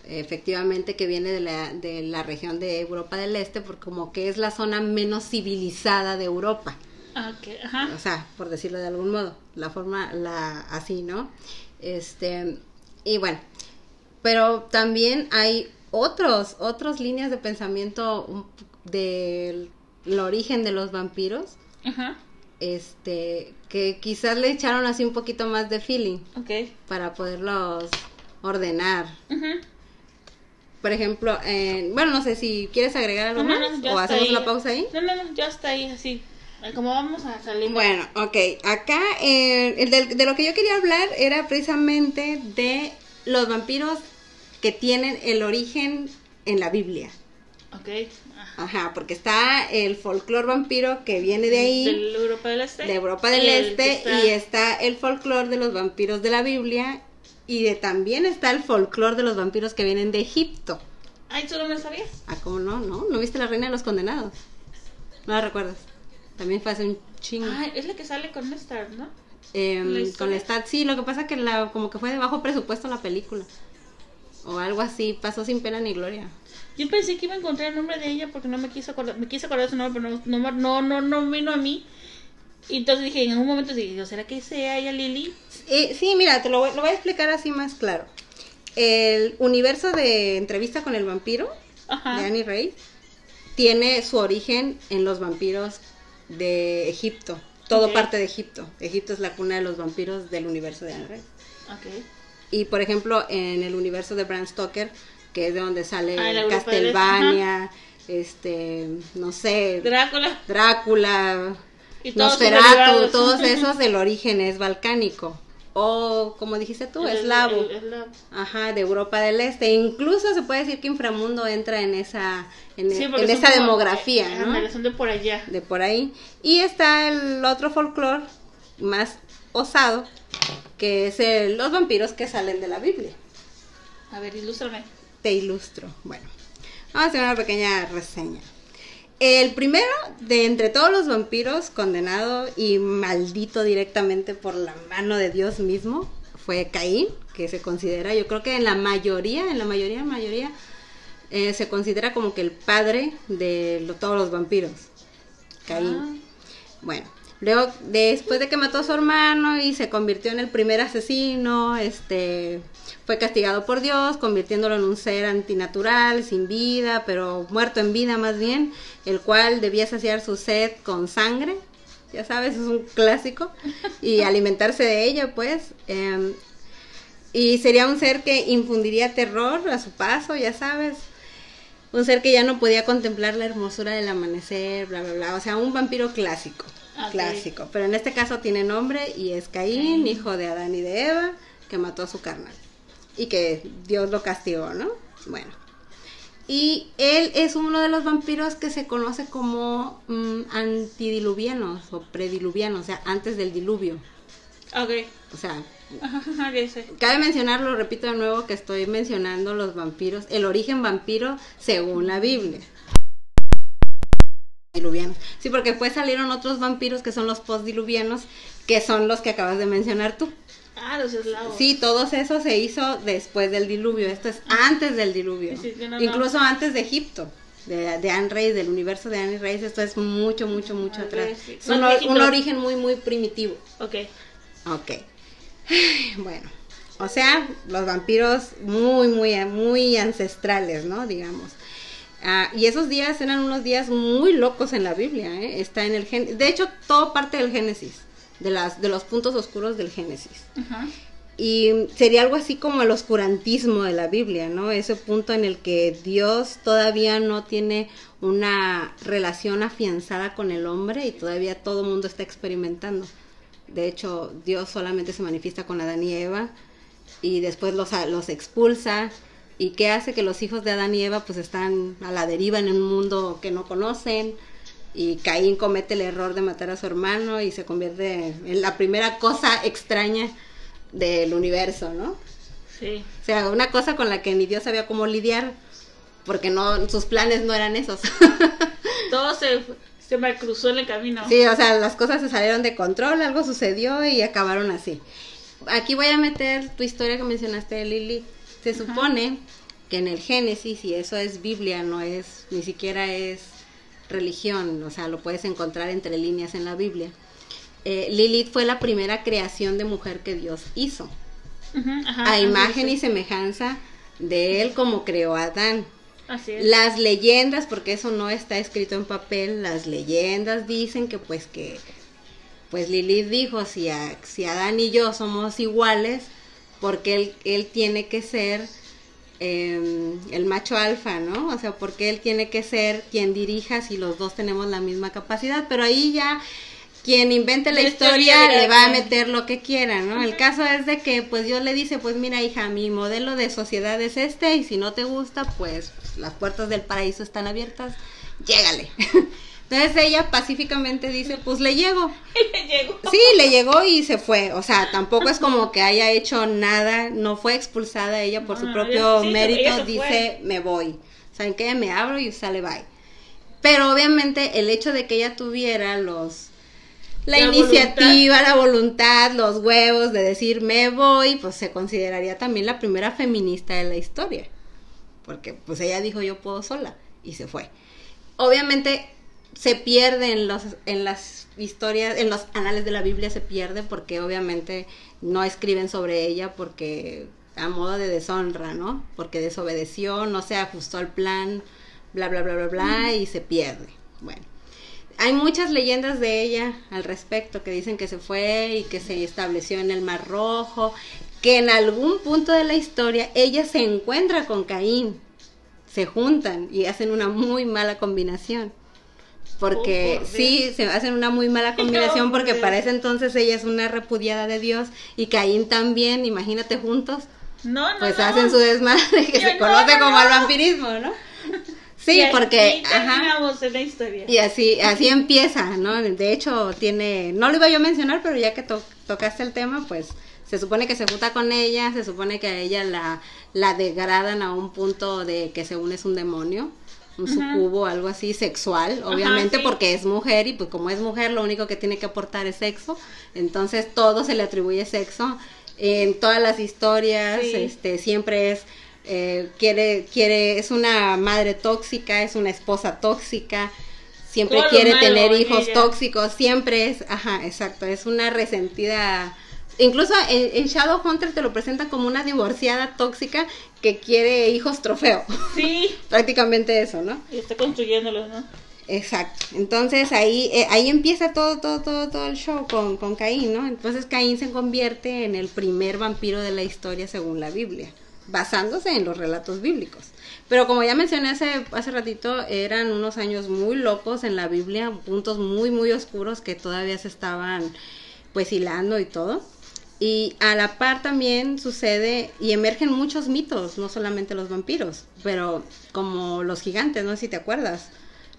efectivamente que viene de la, de la región de Europa del Este, porque como que es la zona menos civilizada de Europa. Ah, ok, ajá. O sea, por decirlo de algún modo, la forma, la así, ¿no? Este, y bueno, pero también hay otros, otras líneas de pensamiento del el origen de los vampiros, Ajá. este, que quizás le echaron así un poquito más de feeling Ok. para poderlos ordenar. Ujú. Por ejemplo, eh, bueno, no sé si quieres agregar algo más o hacemos ahí. una pausa ahí. No, no, no, ya está ahí, así. Como vamos a salir. Bueno, ok. Acá, eh, el del- de, lo que yo quería hablar era precisamente de los vampiros que tienen el origen en la Biblia. Ok. Ajá. Ajá, porque está el folclore vampiro que viene de ahí, Del Europa del Este. de Europa del el Este, está- y está el folclore de los vampiros de la Biblia, y de, también está el folclore de los vampiros que vienen de Egipto. Ay, ¿tú no me sabías? Ah, ¿cómo no? ¿No? ¿No viste la reina de los condenados? No la recuerdas. También fue hace un chingo. Ay, es la que sale con Star, ¿no? ¿la con? Stat, sí, lo que pasa que la, como que fue de bajo presupuesto la película. O algo así, pasó sin pena ni gloria. Yo pensé que iba a encontrar el nombre de ella porque no me quise acordar, me quise acordar su nombre, pero no, no, no, no, no vino a mí. Y entonces dije, en algún momento dije, ¿será que sea ella Lily? Eh, sí, mira, te lo voy, lo voy a explicar así más claro. El universo de Entrevista con el Vampiro, Ajá. de Annie Ray, tiene su origen en los vampiros de Egipto. Todo parte de Egipto. Egipto es la cuna de los vampiros del universo de Annie Ray. Ok. Y por ejemplo, en el universo de Bram Stoker, que es de donde sale Ah, Este, Castlevania, este, no sé, Drácula. Drácula, Y todos Nosferatu, todos esos, el origen es balcánico. O, como dijiste tú, El- eslavo. el- el eslavo. Ajá, de Europa del Este. Incluso se puede decir que Inframundo entra en esa, en, Sí, en esa como- demografía, eh, ¿no? son de por allá. de por ahí. Y está el otro folclore más osado, que es el- los vampiros que salen de la Biblia. A ver, ilústrame. Te ilustro. Bueno, vamos a hacer una pequeña reseña. El primero de entre todos los vampiros condenado y maldito directamente por la mano de Dios mismo fue Caín, que se considera, yo creo que en la mayoría, en la mayoría, mayoría, eh, se considera como que el padre de lo- todos los vampiros. Caín. Ah. Bueno, luego después de que mató a su hermano y se convirtió en el primer asesino, este fue castigado por Dios, convirtiéndolo en un ser antinatural, sin vida, pero muerto en vida más bien, el cual debía saciar su sed con sangre, ya sabes, es un clásico, y alimentarse de ella, pues. em, y sería un ser que infundiría terror a su paso, ya sabes. Un ser que ya no podía contemplar la hermosura del amanecer, bla, bla, bla. O sea, un vampiro clásico. Clásico. Pero en este caso tiene nombre y es Caín, hijo de Adán y de Eva, que mató a su carnal. Y que Dios lo castigó, ¿no? Bueno. Y él es uno de los vampiros que se conoce como mm, antidiluvianos o prediluvianos, o sea, antes del diluvio. Ok. O sea, ya sé. Cabe mencionarlo, repito de nuevo, que estoy mencionando los vampiros, el origen vampiro según la Biblia. Diluvianos. Sí, porque después salieron otros vampiros que son los postdiluvianos, que son los que acabas de mencionar tú. Ah, los eslavos. Sí, todos esos se hizo después del diluvio. Esto es antes del diluvio. Sí, sí, sí, no, no. Incluso antes de Egipto. De, de Anne Reis, del universo de Anne Reis, esto es mucho, mucho, mucho Ah, atrás. sí. Es un, origen muy, muy primitivo. Ok. Ok. Bueno, o sea, los vampiros muy, muy, muy ancestrales, ¿no? Digamos. Ah, y esos días eran unos días muy locos en la Biblia, ¿eh? Está en el Gen De hecho, todo parte del Génesis, de, las, de los puntos oscuros del Génesis. Y sería algo así como el oscurantismo de la Biblia, ¿no? Ese punto en el que Dios todavía no tiene una relación afianzada con el hombre y todavía todo el mundo está experimentando. De hecho, Dios solamente se manifiesta con Adán y Eva y después los, los expulsa. ¿Y qué hace que los hijos de Adán y Eva pues están a la deriva en un mundo que no conocen? Y Caín comete el error de matar a su hermano y se convierte en la primera cosa extraña del universo, ¿no? Sí. O sea, una cosa con la que ni Dios sabía cómo lidiar, porque no, sus planes no eran esos. Todo se, se me cruzó en el camino. sí, o sea, las cosas se salieron de control, algo sucedió y acabaron así. Aquí voy a meter tu historia que mencionaste, Lili. Se supone que en el Génesis, y eso es Biblia, no es, ni siquiera es religión, o sea, lo puedes encontrar entre líneas en la Biblia. Eh, Lilith fue la primera creación de mujer que Dios hizo, ajá, a imagen y semejanza de él como creó a Adán. Así es. Las leyendas, porque eso no está escrito en papel, las leyendas dicen que pues que pues Lilith dijo si, a- si Adán y yo somos iguales, porque él, él tiene que ser eh, el macho alfa, ¿no? O sea, porque él tiene que ser quien dirija si los dos tenemos la misma capacidad, pero ahí ya quien invente la La historia le va a meter lo que quiera, ¿no? El caso es de que pues Dios le dice, pues mira hija, mi modelo de sociedad es este y si no te gusta, pues las puertas del paraíso están abiertas, llégale. Entonces ella pacíficamente dice, pues le llego. Le llegó. Sí, le llegó y se fue. O sea, tampoco es como que haya hecho nada, no fue expulsada ella por su propio sí, mérito, dice, me voy. ¿Saben qué? Me abro y sale bye. Pero obviamente el hecho de que ella tuviera los la, La iniciativa, la voluntad, los huevos de decir me voy, pues se consideraría también la primera feminista de la historia. Porque pues ella dijo yo puedo sola y se fue. Obviamente se pierde en los en las historias, en los anales de la Biblia se pierde porque obviamente no escriben sobre ella porque a modo de deshonra, ¿no? Porque desobedeció, no se ajustó al plan, bla bla bla bla bla y se pierde. Bueno, hay muchas leyendas de ella al respecto que dicen que se fue y que se estableció en el Mar Rojo, que en algún punto de la historia ella se encuentra con Caín, se juntan y hacen una muy mala combinación. Porque Oh, sí, se hacen una muy mala combinación No, porque por para Dios. ese entonces ella es una repudiada de Dios y Caín también, imagínate juntos, No, no, pues no. hacen su desmadre que Yo se no, conoce no, como el vampirismo, ¿no? Sí, Y porque... Ajá. terminamos en la historia. Y así, así empieza, ¿no? De hecho, tiene, no lo iba yo a mencionar, pero ya que to- tocaste el tema, pues se supone que se junta con ella, se supone que a ella la, la degradan a un punto de que según es un demonio, un sucubo, algo así, sexual, obviamente sí. porque es mujer y pues como es mujer lo único que tiene que aportar es sexo, entonces todo se le atribuye sexo. En todas las historias, Sí. este, siempre es eh, quiere, quiere, es una madre tóxica, es una esposa tóxica, siempre quiere tener en hijos ella. tóxicos, siempre es, ajá, exacto, es una resentida. Incluso en, en Shadowhunter te lo presentan como una divorciada tóxica que quiere hijos trofeo. Sí, Prácticamente eso, ¿no? y está construyéndolos, ¿no? Exacto. Entonces ahí, eh, ahí empieza todo, todo, todo, todo el show con, con Caín, ¿no? Entonces Caín se convierte en el primer vampiro de la historia según la Biblia, basándose en los relatos bíblicos. Pero como ya mencioné hace, hace ratito, eran unos años muy locos en la Biblia, puntos muy, muy oscuros que todavía se estaban pues hilando y todo. Y a la par también sucede y emergen muchos mitos, no solamente los vampiros, pero como los gigantes, no sé si te acuerdas.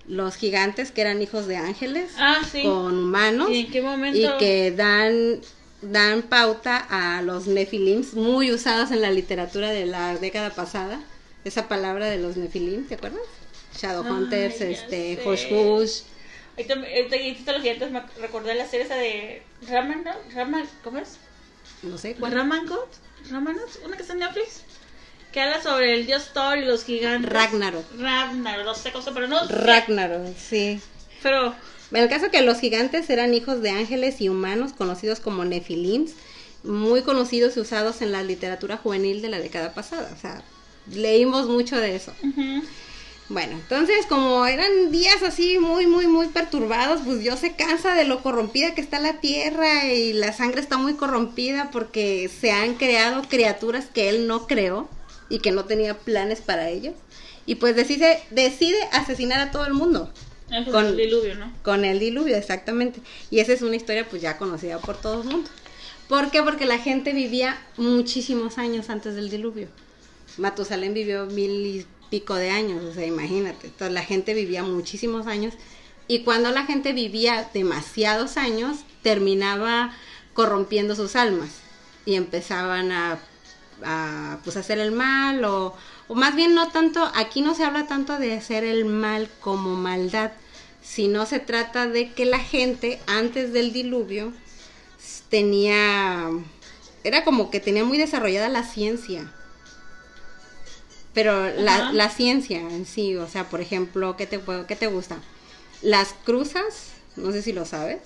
Los gigantes que eran hijos de ángeles Ah, sí. con humanos ¿Y en qué momento? y que dan dan pauta a los nefilims muy usados en la literatura de la década pasada. Esa palabra de los nefilim, ¿te acuerdas? Shadowhunters, Ay, este. Hush Hush. Ahorita, ahorita dijiste los gigantes, me recordé la serie esa de Raman, ¿no? Raman, ¿cómo es? No sé cuál. Ramangot, Ramanot, una que está en Netflix, que habla sobre el dios Thor y los gigantes. Ragnarok. Ragnar, no sé cosa, pero no. Ragnarok, sí. Pero, En el caso que los gigantes eran hijos de ángeles y humanos conocidos como nefilims, muy conocidos y usados en la literatura juvenil de la década pasada. O sea, leímos mucho de eso. ujú, Bueno, entonces como eran días así muy, muy, muy perturbados, pues Dios se cansa de lo corrompida que está la tierra y la sangre está muy corrompida porque se han creado criaturas que Él no creó y que no tenía planes para ellos. Y pues decide, decide asesinar a todo el mundo eso Con- es el diluvio, ¿no? con el diluvio, exactamente. Y esa es una historia pues ya conocida por todo el mundo. ¿Por qué? Porque la gente vivía muchísimos años antes del diluvio. Matusalén vivió mil y de años, o sea, imagínate. Entonces la gente vivía muchísimos años y cuando la gente vivía demasiados años, terminaba corrompiendo sus almas y empezaban a, a pues hacer el mal o, o más bien no tanto, aquí no se habla tanto de hacer el mal como maldad, sino se trata de que la gente antes del diluvio tenía, era como que tenía muy desarrollada la ciencia. Pero la, la ciencia en sí, o sea, por ejemplo, ¿qué te, qué te gusta? Las cruzas, no sé si lo sabes,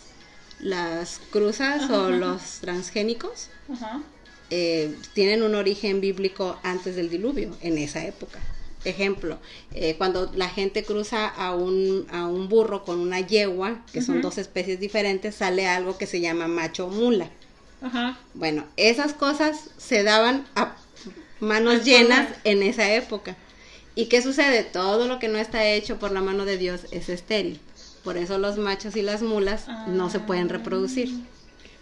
las cruzas Ajá, o ajá. los transgénicos Ajá. eh, tienen un origen bíblico antes del diluvio, en esa época. Ejemplo, eh, cuando la gente cruza a un, a un burro con una yegua, que son dos especies diferentes, sale algo que se llama macho mula. Ajá. Bueno, esas cosas se daban a manos llenas en esa época. ¿Y qué sucede? Todo lo que no está hecho por la mano de Dios es estéril. Por eso los machos y las mulas no se pueden reproducir.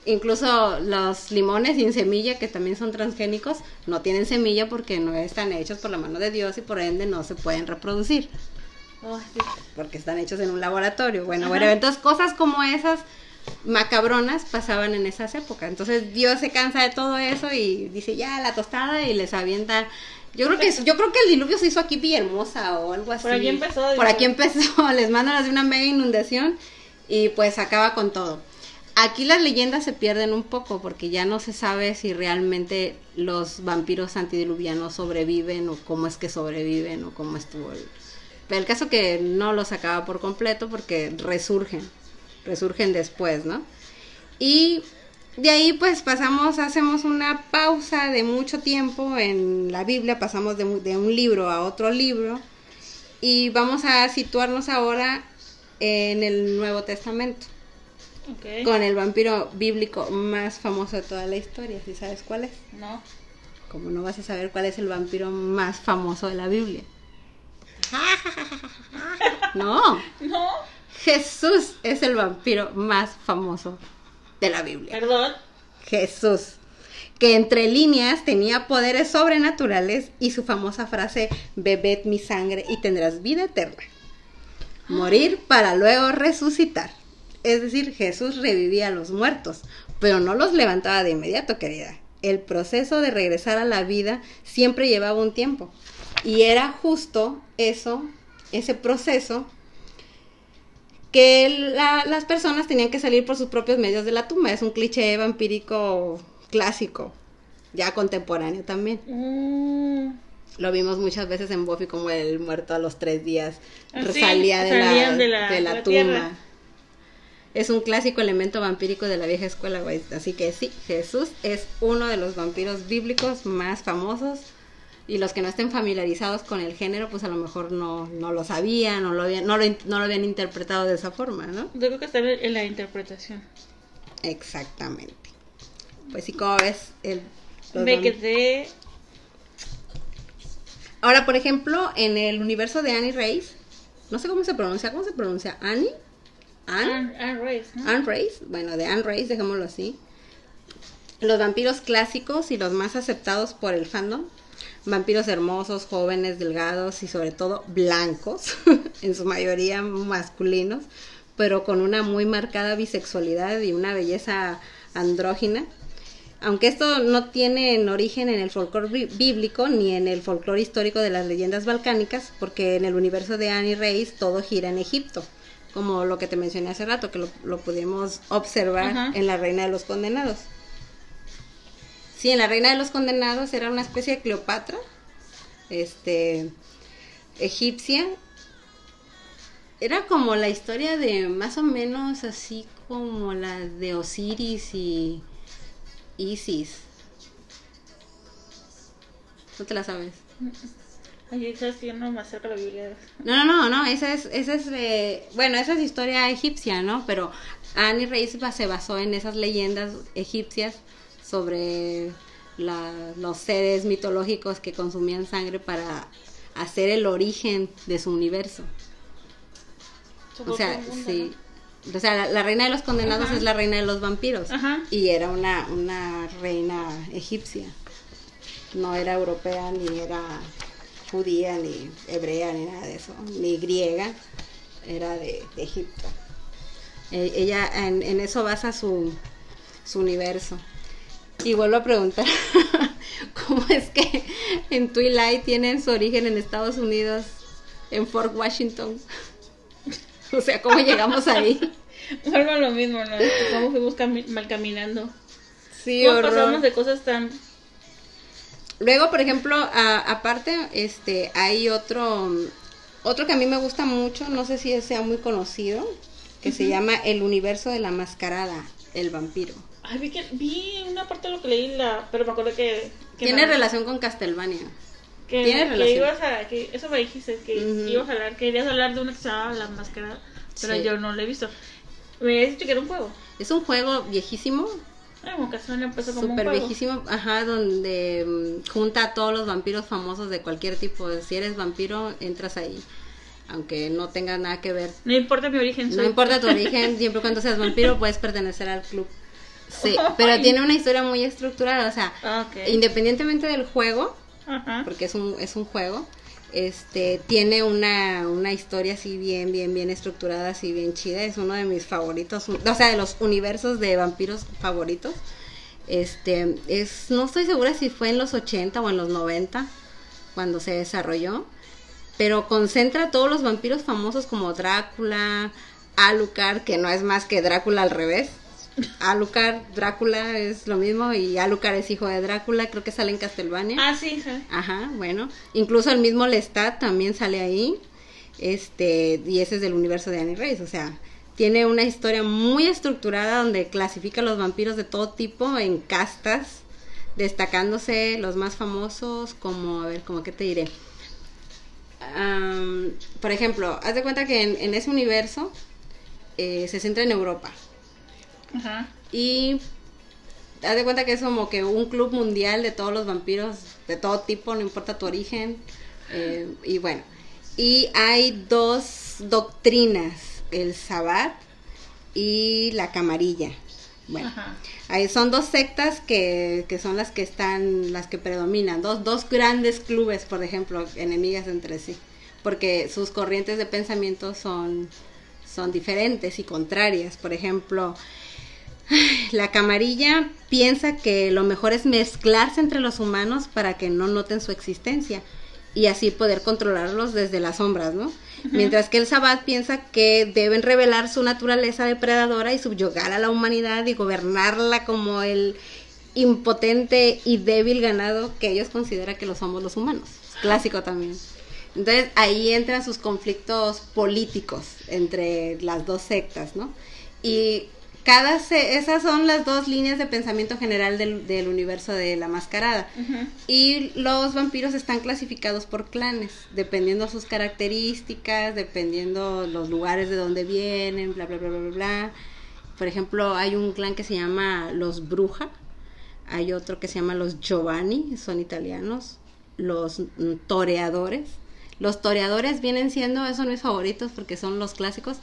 Incluso los limones sin semilla, que también son transgénicos, no tienen semilla porque no están hechos por la mano de Dios y por ende no se pueden reproducir sí. porque están hechos en un laboratorio. Bueno, Ajá. bueno, entonces cosas como esas macabronas pasaban en esas épocas. Entonces Dios se cansa de todo eso y dice ya la tostada y les avienta. Yo creo que yo creo que el diluvio se hizo aquí Villahermosa o algo así. Por aquí empezó, Por aquí empezó. Les mandan así una mega inundación y pues acaba con todo. Aquí las leyendas se pierden un poco porque ya no se sabe si realmente los vampiros antidiluvianos sobreviven o cómo es que sobreviven o cómo estuvo el, pero el caso que no los acaba por completo porque resurgen, resurgen después, ¿no? Y de ahí pues pasamos, hacemos una pausa de mucho tiempo en la Biblia, pasamos de, de un libro a otro libro y vamos a situarnos ahora en el Nuevo Testamento con el vampiro bíblico más famoso de toda la historia, ¿sí sabes cuál es? No. Como no vas a saber cuál es el vampiro más famoso de la Biblia. No, No. Jesús es el vampiro más famoso de la Biblia. Perdón. Jesús, que entre líneas tenía poderes sobrenaturales y su famosa frase, bebed mi sangre y tendrás vida eterna. Morir para luego resucitar. Es decir, Jesús revivía a los muertos, pero no los levantaba de inmediato, querida. El proceso de regresar a la vida siempre llevaba un tiempo. Y era justo eso, ese proceso, que la- las personas tenían que salir por sus propios medios de la tumba. Es un cliché vampírico clásico, ya contemporáneo también. Mm. Lo vimos muchas veces en Buffy como el muerto a los tres días Ah, sí, salía de la, salían de la- de la la tumba. tierra. Es un clásico elemento vampírico de la vieja escuela, güey. Así que sí, Jesús es uno de los vampiros bíblicos más famosos. Y los que no estén familiarizados con el género, pues a lo mejor no, no lo sabían, no lo, habían, no, lo, no lo habían interpretado de esa forma, ¿no? Yo creo que está en la interpretación. Exactamente. Pues sí, como ves, el, Me quedé. Ahora, por ejemplo, en el universo de Annie Race, no sé cómo se pronuncia, ¿cómo se pronuncia? ¿Annie? ¿Anne? Anne, ¿no? Anne Race, bueno, de Anne Race, dejémoslo así. Los vampiros clásicos y los más aceptados por el fandom. Vampiros hermosos, jóvenes, delgados y sobre todo blancos, en su mayoría masculinos, pero con una muy marcada bisexualidad y una belleza andrógina. Aunque esto no tiene en origen en el folclore bí- bíblico ni en el folclore histórico de las leyendas balcánicas, porque en el universo de Annie Race todo gira en Egipto, como lo que te mencioné hace rato, que lo, lo pudimos observar en la Reina de los Condenados. Sí, en la Reina de los Condenados era una especie de Cleopatra, este, egipcia. Era como la historia de más o menos así como la de Osiris y Isis. ¿No te la sabes? Ay, sabes que yo no me acerco a la Biblia. No, no, no, no, esa es, esa es, eh, bueno, esa es historia egipcia, ¿no? Pero Annie Reis se basó en esas leyendas egipcias sobre la- los seres mitológicos que consumían sangre para hacer el origen de su universo. O sea, mundo, sí. O sea, la, la reina de los condenados Ajá. es la reina de los vampiros. Ajá. Y era una, una reina egipcia. No era europea, ni era judía, ni hebrea, ni nada de eso. Ni griega. Era de, de Egipto. Eh, ella en, en eso basa su, su universo. Y vuelvo a preguntar, ¿cómo es que en Twilight tienen su origen en Estados Unidos, en Fort Washington? O sea, ¿cómo llegamos ahí? Vuelvo a lo mismo, ¿no? Cómo fuimos cami- mal caminando. Sí, ¿Cómo horror. pasamos de cosas tan... Luego, por ejemplo, a- aparte, este, hay otro, Otro que a mí me gusta mucho, no sé si sea muy conocido, que se llama El universo de la mascarada, el vampiro. Ay, vi, que, vi una parte de lo que leí, la, pero me acuerdo que... que Tiene relación con Castlevania. que, tiene que relación. ibas a... Que, eso me dijiste, que ibas a hablar, querías hablar de una que se llamaba La Máscara, pero Sí. yo no la he visto. Me habías dicho que era un juego. Es un juego viejísimo, Ay, como empezó como un súper juego. viejísimo, ajá, donde mm, junta a todos los vampiros famosos de cualquier tipo. Si eres vampiro, entras ahí, aunque no tenga nada que ver. No importa mi origen. No soy- importa tu origen, siempre y cuando seas vampiro, puedes pertenecer al club. Sí, pero tiene una historia muy estructurada, o sea, Ah, independientemente del juego, Ajá. porque es un, es un juego, este, tiene una, una historia así bien, bien, bien estructurada, así bien chida, es uno de mis favoritos, o sea, de los universos de vampiros favoritos. Este, es, no estoy segura si fue en los 80 o en los 90 cuando se desarrolló, pero concentra a todos los vampiros famosos como Drácula, Alucard, que no es más que Drácula al revés. Alucard, Drácula es lo mismo y Alucard es hijo de Drácula, creo que sale en Castlevania. Ah, sí, sí. Ajá, bueno. Incluso el mismo Lestat también sale ahí. Este, y ese es del universo de Annie Rice. O sea, tiene una historia muy estructurada donde clasifica a los vampiros de todo tipo en castas, destacándose los más famosos como, a ver, como que te diré. Am, por ejemplo, haz de cuenta que en, en ese universo eh, se centra en Europa. Ajá. Y haz de cuenta que es como que un club mundial de todos los vampiros de todo tipo, no importa tu origen. eh, y bueno, y hay dos doctrinas, el Sabbat y la Camarilla. Bueno, Ajá. ahí son dos sectas que, que son las que están, las que predominan, dos, dos grandes clubes, por ejemplo, enemigas entre sí, porque sus corrientes de pensamiento son, son diferentes y contrarias. Por ejemplo, la camarilla piensa que lo mejor es mezclarse entre los humanos para que no noten su existencia y así poder controlarlos desde las sombras, ¿no? Mientras que el Sabbat piensa que deben revelar su naturaleza depredadora y subyugar a la humanidad y gobernarla como el impotente y débil ganado que ellos consideran que lo somos los humanos. Clásico también. Entonces ahí entran sus conflictos políticos entre las dos sectas, ¿no? Y cada se- esas son las dos líneas de pensamiento general del, del universo de la mascarada. Y los vampiros están clasificados por clanes, dependiendo sus características, dependiendo los lugares de donde vienen, bla, bla, bla, bla, bla, bla. Por ejemplo, hay un clan que se llama los Bruja, hay otro que se llama los Giovanni, son italianos, los mm, Toreadores. Los Toreadores vienen siendo, esos son mis favoritos porque son los clásicos,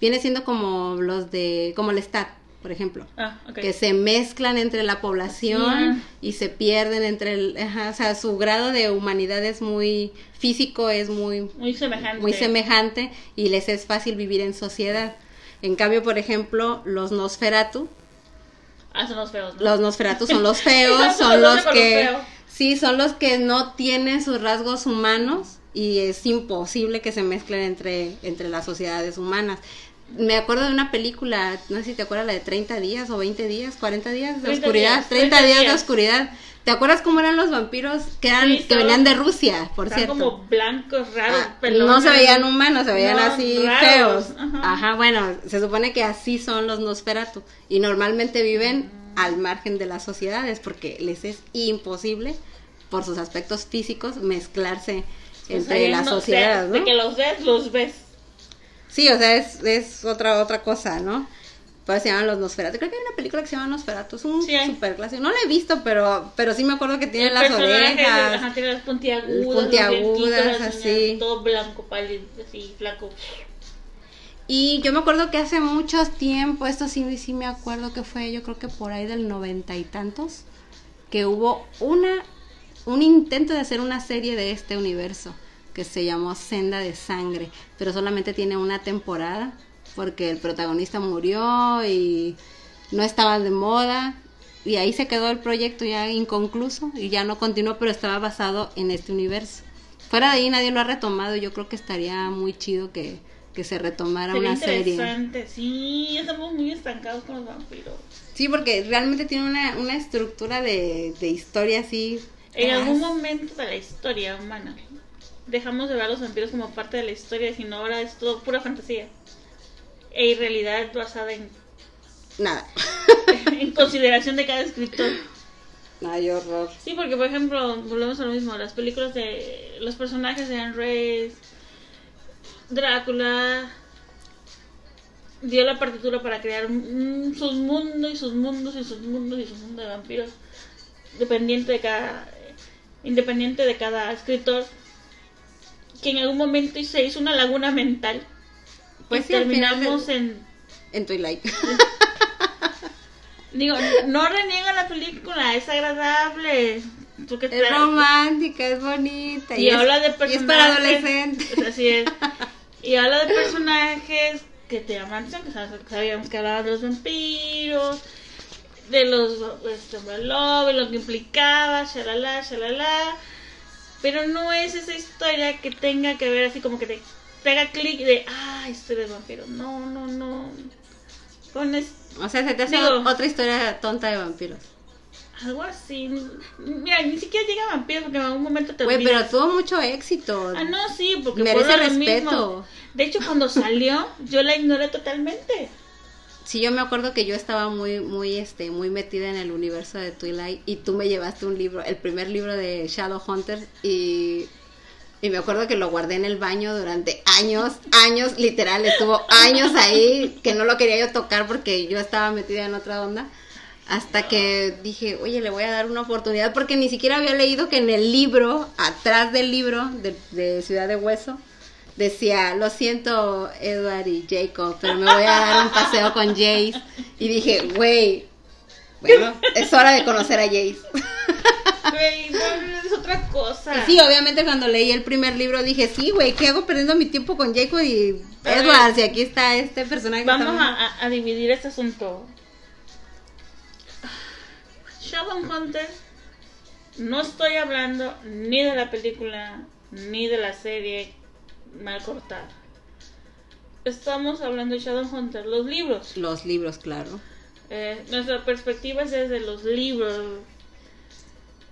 viene siendo como los de, como el Stat, por ejemplo Ah, ok. que se mezclan entre la población Ah. y se pierden entre el, ajá, o sea, su grado de humanidad es muy físico, es muy Muy semejante. muy semejante y les es fácil vivir en sociedad. En cambio, por ejemplo, los Nosferatu, Ah, son los feos, ¿no? los Nosferatu son los feos, son los que sí, son los que no tienen sus rasgos humanos y es imposible que se mezclen entre entre las sociedades humanas. Me acuerdo de una película, no sé si te acuerdas la de 30 días o 20 días, 40 días de 30 oscuridad, días, 30, 30 días de oscuridad. ¿Te acuerdas cómo eran los vampiros que eran Sí, que venían de Rusia, por cierto? como blancos, raros, Ah, pelones. no se veían humanos, se veían No, así raros, feos. ajá. Ajá. bueno, se supone que así son los Nosferatu y normalmente viven al margen de las sociedades porque les es imposible por sus aspectos físicos mezclarse Pues entre ahí la no- sociedad, de, ¿no? de que los ves, los ves. Sí, o sea, es, es otra otra cosa, ¿no? Pues se llaman los Nosferatu. Creo que hay una película que se llama Nosferatu, es un Sí super clásico. No la he visto, pero pero sí me acuerdo que tiene El las orejas. Ajá, tiene las puntiagudas, puntiagudas, así. Todo blanco, pálido, así, flaco. Y yo me acuerdo que hace mucho tiempo, esto sí, sí me acuerdo que fue, yo creo que por ahí del noventa y tantos, que hubo una, un intento de hacer una serie de este universo que se llamó Senda de Sangre, pero solamente tiene una temporada porque el protagonista murió y no estaba de moda y ahí se quedó el proyecto ya inconcluso y ya no continuó, pero estaba basado en este universo. Fuera de ahí nadie lo ha retomado yo creo que estaría muy chido que, que se retomara Sería una serie. interesante, sí, estamos muy estancados con los vampiros. Sí, porque realmente tiene una, una estructura de, de historia así. En algún momento de la historia humana dejamos de ver a los vampiros como parte de la historia, sino ahora es todo pura fantasía. E irrealidad basada en, Nada. en consideración de cada escritor. Ay, horror. Sí, porque por ejemplo, volvemos a lo mismo, las películas de los personajes de Anne Rice, Drácula, dio la partitura para crear un- sus mundos y sus mundos y sus mundos y sus mundos de vampiros, dependiente de cada, independiente de cada escritor, que en algún momento se hizo una laguna mental. Pues y sí, terminamos de- en En Twilight. Digo, no reniega la película, es agradable. Es romántica, es bonita. Y, es- habla de Y es personajes. para adolescentes. Así es. Y habla de personajes que te llaman que sab- sabíamos que hablaban de los vampiros, de los este, de lo que implicaba, shalala, shalala. Pero no es esa historia que tenga que ver así como que te, te haga clic de, ah, historia de vampiros. No, no, no. Pones O sea, se te hace Digo- otra historia tonta de vampiros. algo así. Mira, ni siquiera llega a vampiros porque en algún momento te Güey, pero tuvo mucho éxito. Ah, no, sí, porque Merece lo respeto. mismo. De hecho, cuando salió, yo la ignoré totalmente. Sí, yo me acuerdo que yo estaba muy, muy, este, muy metida en el universo de Twilight y tú me llevaste un libro, el primer libro de Shadowhunters y, y me acuerdo que lo guardé en el baño durante años, años, literal, estuvo años ahí que no lo quería yo tocar porque yo estaba metida en otra onda. Hasta que dije, oye, le voy a dar una oportunidad porque ni siquiera había leído que en el libro, atrás del libro de, de Ciudad de Hueso, decía, lo siento Edward y Jacob, pero me voy a dar un paseo con Jace. Y dije, güey, bueno, es hora de conocer a Jace. Güey, no, es otra cosa. Y sí, obviamente cuando leí el primer libro dije, sí, güey, ¿qué hago perdiendo mi tiempo con Jacob y. Edward? Si aquí está este personaje. Vamos a, dividir este asunto. Shadowhunter, no estoy hablando ni de la película ni de la serie mal cortada. Estamos hablando de Shadowhunter, los libros. Los libros, claro. Eh, nuestra perspectiva es desde los libros.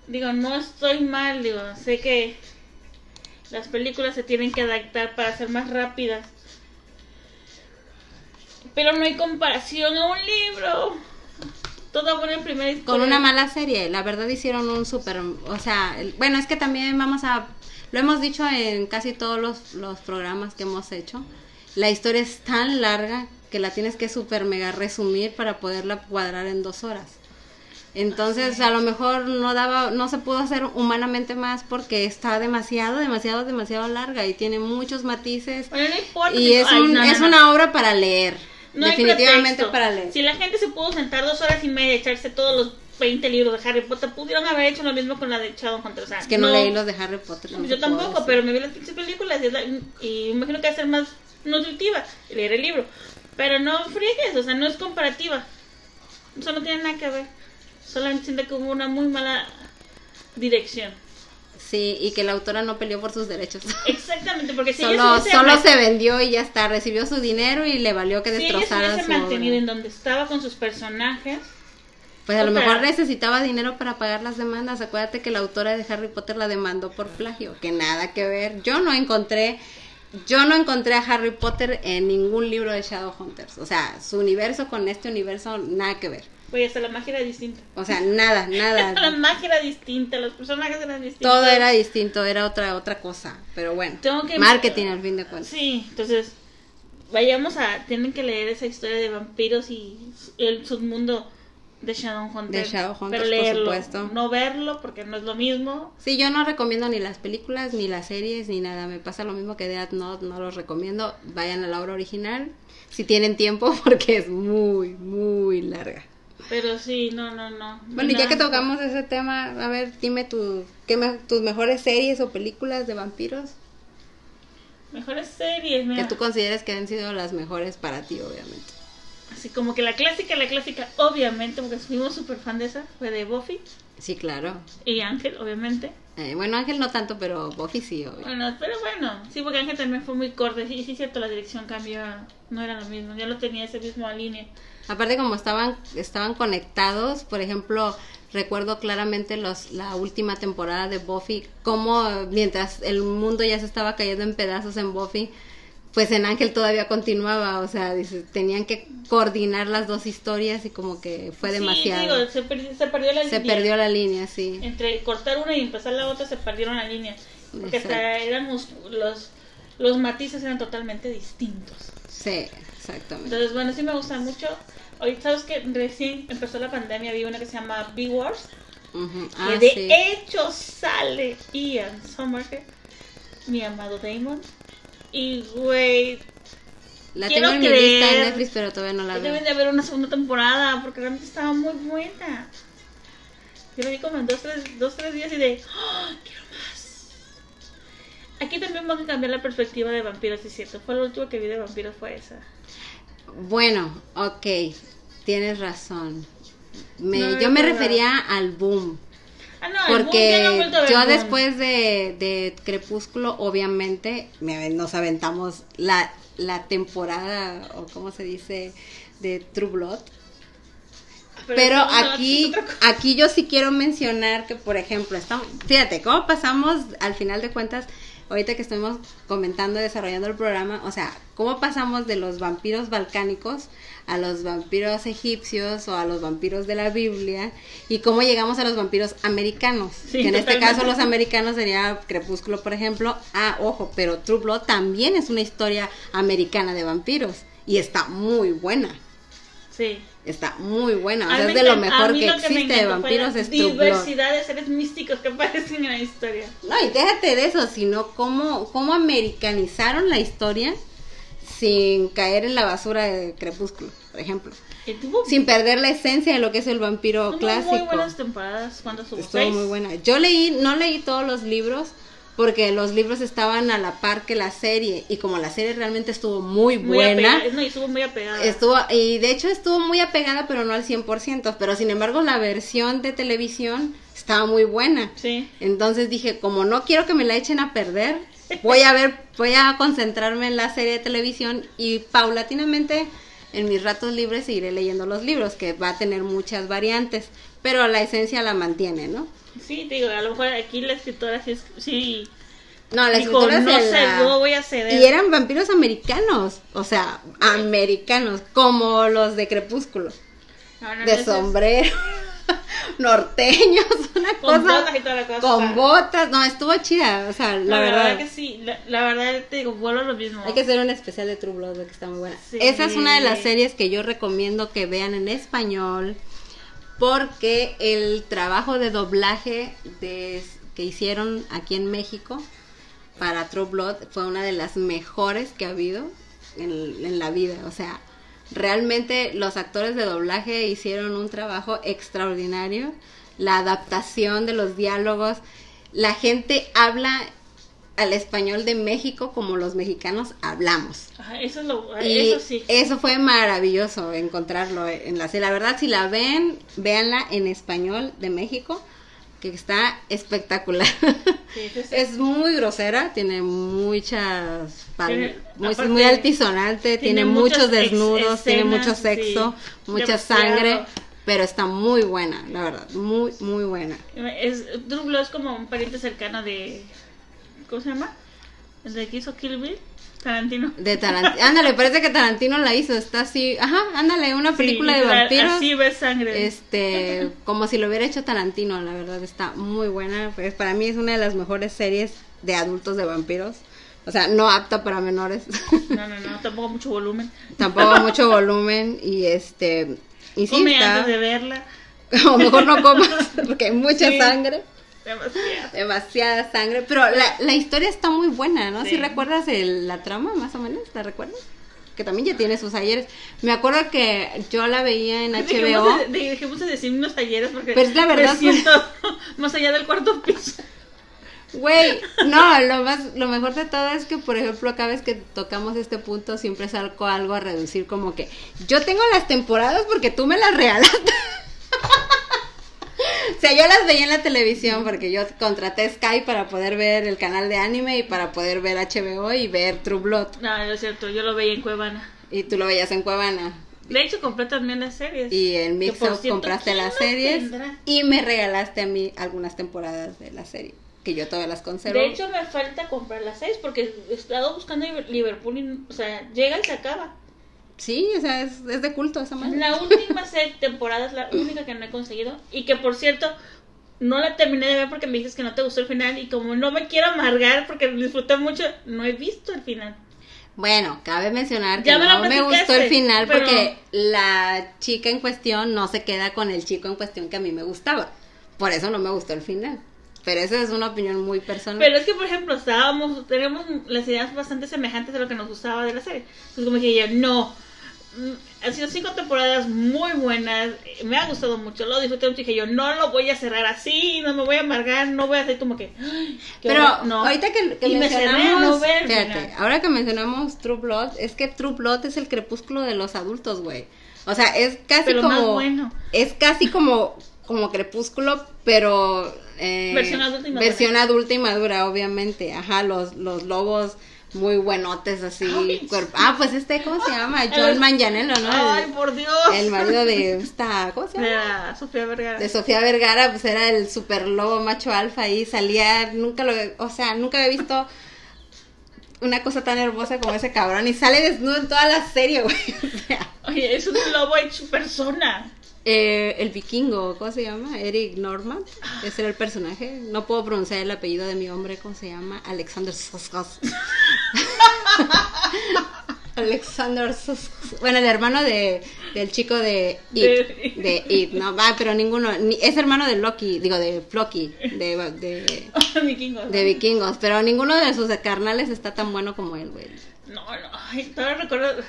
Digo, no estoy mal, digo, sé que las películas se tienen que adaptar para ser más rápidas. Pero no hay comparación a un libro. Todo bueno en primera historia. Con una mala serie, la verdad hicieron un súper, o sea, bueno, es que también vamos a, lo hemos dicho en casi todos los, los programas que hemos hecho, la historia es tan larga que la tienes que súper mega resumir para poderla cuadrar en dos horas. Entonces, a lo mejor no daba, no se pudo hacer humanamente más porque está demasiado, demasiado, demasiado larga y tiene muchos matices Bueno, no importa. y es, ay, un, no, no, es no. una obra para leer, definitivamente para leer. Si la gente se pudo sentar dos horas y media y echarse todos los 20 libros de Harry Potter, pudieron haber hecho lo mismo con la de Shadowhunter. O sea, Es que no, leí los de Harry Potter. no Yo tampoco, pero me vi las películas y, la- y imagino que va a ser más nutritiva leer el libro. Pero no friegues, o sea, no es comparativa. Eso no tiene nada que ver. Solamente siento que hubo una muy mala dirección. Sí, y que la autora no peleó por sus derechos. Exactamente, porque si ella solo se solo se vendió y ya está, recibió su dinero y le valió que si ella se hubiese su obra. mantenido en donde estaba con sus personajes, Pues a lo mejor necesitaba dinero para pagar las demandas. Acuérdate que la autora de Harry Potter la demandó por plagio, que nada que ver. Yo no encontré yo no encontré a Harry Potter en ningún libro de Shadowhunters. O sea, su universo con este universo nada que ver. pues hasta la magia era distinta. O sea, nada, Hasta la nada. magia era distinta, los personajes eran distintos. Todo era distinto, era otra otra cosa, pero bueno. Tengo que- Marketing al fin de cuentas. Sí, entonces vayamos a tienen que leer esa historia de vampiros y el submundo de Shadowhunter. De Shadowhunters, pero por leerlo, supuesto. no verlo porque no es lo mismo. Sí, yo no recomiendo ni las películas, ni las series, ni nada. Me pasa lo mismo que Death Note, no los recomiendo. Vayan a la obra original, si tienen tiempo, porque es muy, muy larga. Pero sí, no, no, no. Bueno, y ya que tocamos ese tema, a ver, dime tu, ¿qué me- tus mejores series o películas de vampiros Mejores series, mira. que tú consideres que han sido las mejores para ti, obviamente. Así como que la clásica, la clásica, obviamente, porque fuimos súper fan de esa, fue de Buffy Sí, claro. y Ángel, obviamente. Eh, bueno, Ángel no tanto, pero Buffy sí, obvio. Bueno, pero bueno, sí, porque Ángel también fue muy corto. Sí, es cierto, la dirección cambió, no era lo mismo, ya lo tenía ese mismo línea. Aparte como estaban estaban conectados, por ejemplo, recuerdo claramente los, la última temporada de Buffy, como mientras el mundo ya se estaba cayendo en pedazos en Buffy, pues en Ángel todavía continuaba, o sea, dice, tenían que coordinar las dos historias y como que fue demasiado. Sí, digo, se, perdió, se perdió la se línea. perdió la línea, sí. Entre cortar una y empezar la otra se perdieron la línea. Porque hasta eran los, los, matices eran totalmente distintos. Sí, exactamente. Entonces, bueno, sí me gusta mucho. Ahorita, ¿sabes que Recién empezó la pandemia, vi una que se llama B-Wars. Ah, de sí. hecho sale Ian Somerhalder, mi amado Damon. Y, güey, La quiero tengo en mi lista en creer- Netflix, pero todavía no la veo. deben de haber una segunda temporada porque realmente estaba muy buena. Yo la vi como en dos, tres, dos, tres días y de, ¡Oh, quiero más. Aquí también van a cambiar la perspectiva de vampiros, es cierto. Fue lo último que vi de vampiros, fue esa. Bueno, ok, tienes razón. Me, No, yo me no, no. refería al boom. Ah, no, el boom ya Porque yo después de, de Crepúsculo, obviamente, me- nos aventamos la, la temporada, o cómo se dice, de True Blood. Pero eso no, aquí, aquí yo sí quiero mencionar que, por ejemplo, estamos, fíjate, cómo pasamos al final de cuentas, ahorita que estuvimos comentando, desarrollando el programa, o sea, cómo pasamos de los vampiros balcánicos a los vampiros egipcios o a los vampiros de la Biblia y cómo llegamos a los vampiros americanos. Sí, que en este caso los americanos sería Crepúsculo, por ejemplo. Ah, ojo, pero True Blood también es una historia americana de vampiros y está muy buena. Sí. Está muy buena, o sea, es de lo mejor que lo existe de vampiros es diversidad de seres místicos que aparecen en la historia. No, y déjate de eso, sino cómo, cómo americanizaron la historia sin caer en la basura de Crepúsculo, por ejemplo. Tuvo, Sin perder la esencia de lo que es el vampiro tuvo clásico. muy buenas temporadas. ¿Cuántas hubo? Estuvo muy buena. Yo leí, no leí todos los libros porque los libros estaban a la par que la serie y como la serie realmente estuvo muy, Muy buena. apegada- no, y estuvo muy apegada. Estuvo, y de hecho estuvo muy apegada, pero no al 100%. Pero sin embargo, la versión de televisión estaba muy buena. Sí. Entonces dije, como no quiero que me la echen a perder, voy a ver, voy a concentrarme en la serie de televisión y paulatinamente en mis ratos libres seguiré leyendo los libros, que va a tener muchas variantes, pero la esencia la mantiene, ¿no? Sí, digo, a lo mejor aquí la escritora sí, sí No, la dijo, escritora no se la- no voy a ceder. Y eran vampiros americanos, o sea, americanos, como los de Crepúsculo, No, no, de ese es- sombrero, norteños, una Con cosa, botas y toda la cosa. con botas, no, estuvo chida, o sea, No, la verdad. que sí, la, la verdad te digo, vuelvo lo mismo. Hay que hacer un especial de True Blood, que está muy buena. Sí. Esa es una de las series que yo recomiendo que vean en español, porque el trabajo de doblaje que hicieron aquí en México para True Blood fue una de las mejores que ha habido en la vida. O sea, realmente los actores de doblaje hicieron un trabajo extraordinario. La adaptación de los diálogos, la gente habla al español de México como los mexicanos hablamos. Ajá, eso es lo, Y eso sí. eso fue maravilloso encontrarlo en la serie. La verdad, si la ven, véanla en español de México, que está espectacular. Sí, eso sí. es muy grosera, tiene muchas... Tiene- muy, aparte, muy altisonante, tiene, tiene muchos ex- desnudos, tiene mucho sexo, mucha demasiado. sangre, pero está muy buena, la verdad, muy, muy buena. Es, True Blood es como un pariente cercano de. ¿Cómo se llama? El de que hizo Kill Bill, Tarantino. De Tarantino. Ándale, parece que Tarantino la hizo, está así, ajá, ándale, una película Sí, de vampiros. Así ves sangre. Este, como si lo hubiera hecho Tarantino, la verdad está muy buena. Pues para mí es una de las mejores series de adultos de vampiros. O sea, no apta para menores. No, no, no, tampoco mucho volumen. Tampoco mucho volumen y este y sí Come está. antes de verla. O mejor no comas porque hay mucha Sí. sangre, Demasiado. demasiada sangre, pero la, la historia está muy buena, ¿no? Sí. Si recuerdas el- la trama más o menos, ¿la recuerdas? Que también ya tiene sus ayeres. Me acuerdo que yo la veía en Dejemos HBO. de, de- dejemos de decir unos talleres porque Pero es la verdad, me siento más allá del cuarto piso. Güey, no, lo más, lo mejor de todo es que, por ejemplo, cada vez que tocamos este punto siempre salgo algo a reducir como que yo tengo las temporadas porque tú me las regalaste. O sea, yo las veía en la televisión porque yo contraté Sky para poder ver el canal de anime y para poder ver HBO y ver True Blood. No, no es cierto, yo lo veía en Cuevana. Y tú lo veías en Cuevana. De hecho, compré también las series. Y en Mixup compraste ¿quién las series tendrá? y me regalaste a mí algunas temporadas de la serie, que yo todavía las conservo. De hecho, me falta comprar las seis porque he estado buscando Liverpool y, o sea, llega y se acaba. Sí, o sea, es, es de culto esa madre. La última temporada es la única que no he conseguido. Y que, por cierto, no la terminé de ver porque me dices que no te gustó el final. Y como no me quiero amargar porque disfruté mucho, no he visto el final. Bueno, cabe mencionar que Ya me no me gustó el final pero- porque la chica en cuestión no se queda con el chico en cuestión que a mí me gustaba. Por eso no me gustó el final. Pero esa es una opinión muy personal. Pero es que, por ejemplo, estábamos, tenemos las ideas bastante semejantes a lo que nos gustaba de la serie. Entonces, como dije yo, no. Mm, Han sido cinco temporadas muy buenas. Me ha gustado mucho. Lo disfruté mucho. Dije yo, no lo voy a cerrar así. No me voy a amargar. No voy a hacer como que. "Ay, qué Pero horror", no. ahorita que, que Y me cerré mencionamos, no fíjate, ahora que mencionamos True Blood, es que True Blood es el crepúsculo de los adultos, güey. O sea, es casi Pero como más bueno. es casi como como crepúsculo, pero eh, Versión adulta y madura. versión adulta y madura, obviamente. Ajá, los los lobos muy buenotes así. Cuerp- Ah, pues este, ¿cómo se llama? El- John Manganiello, ¿no? Ay, El, por Dios. el marido de esta, ¿cómo se De llama? la Sofía Vergara. de Sofía Vergara, pues era el super lobo macho alfa y salía, nunca lo, o sea, nunca había visto una cosa tan hermosa como ese cabrón y sale desnudo en toda la serie, güey. O sea, Oye, es un lobo hecho persona. Eh, el vikingo, ¿cómo se llama? Eric Norman, ese era el personaje. No puedo pronunciar el apellido de mi hombre, ¿cómo se llama? Alexander Soskos. Alexander Soskos. Bueno, el hermano de, del chico de It. De- De It, no, va, pero ninguno. ni- es hermano de Loki, digo, de Floki, de, de, Vikingos. de vikingos, pero ninguno de sus carnales está tan bueno como él, güey. No, no, ay, todavía recuerdo.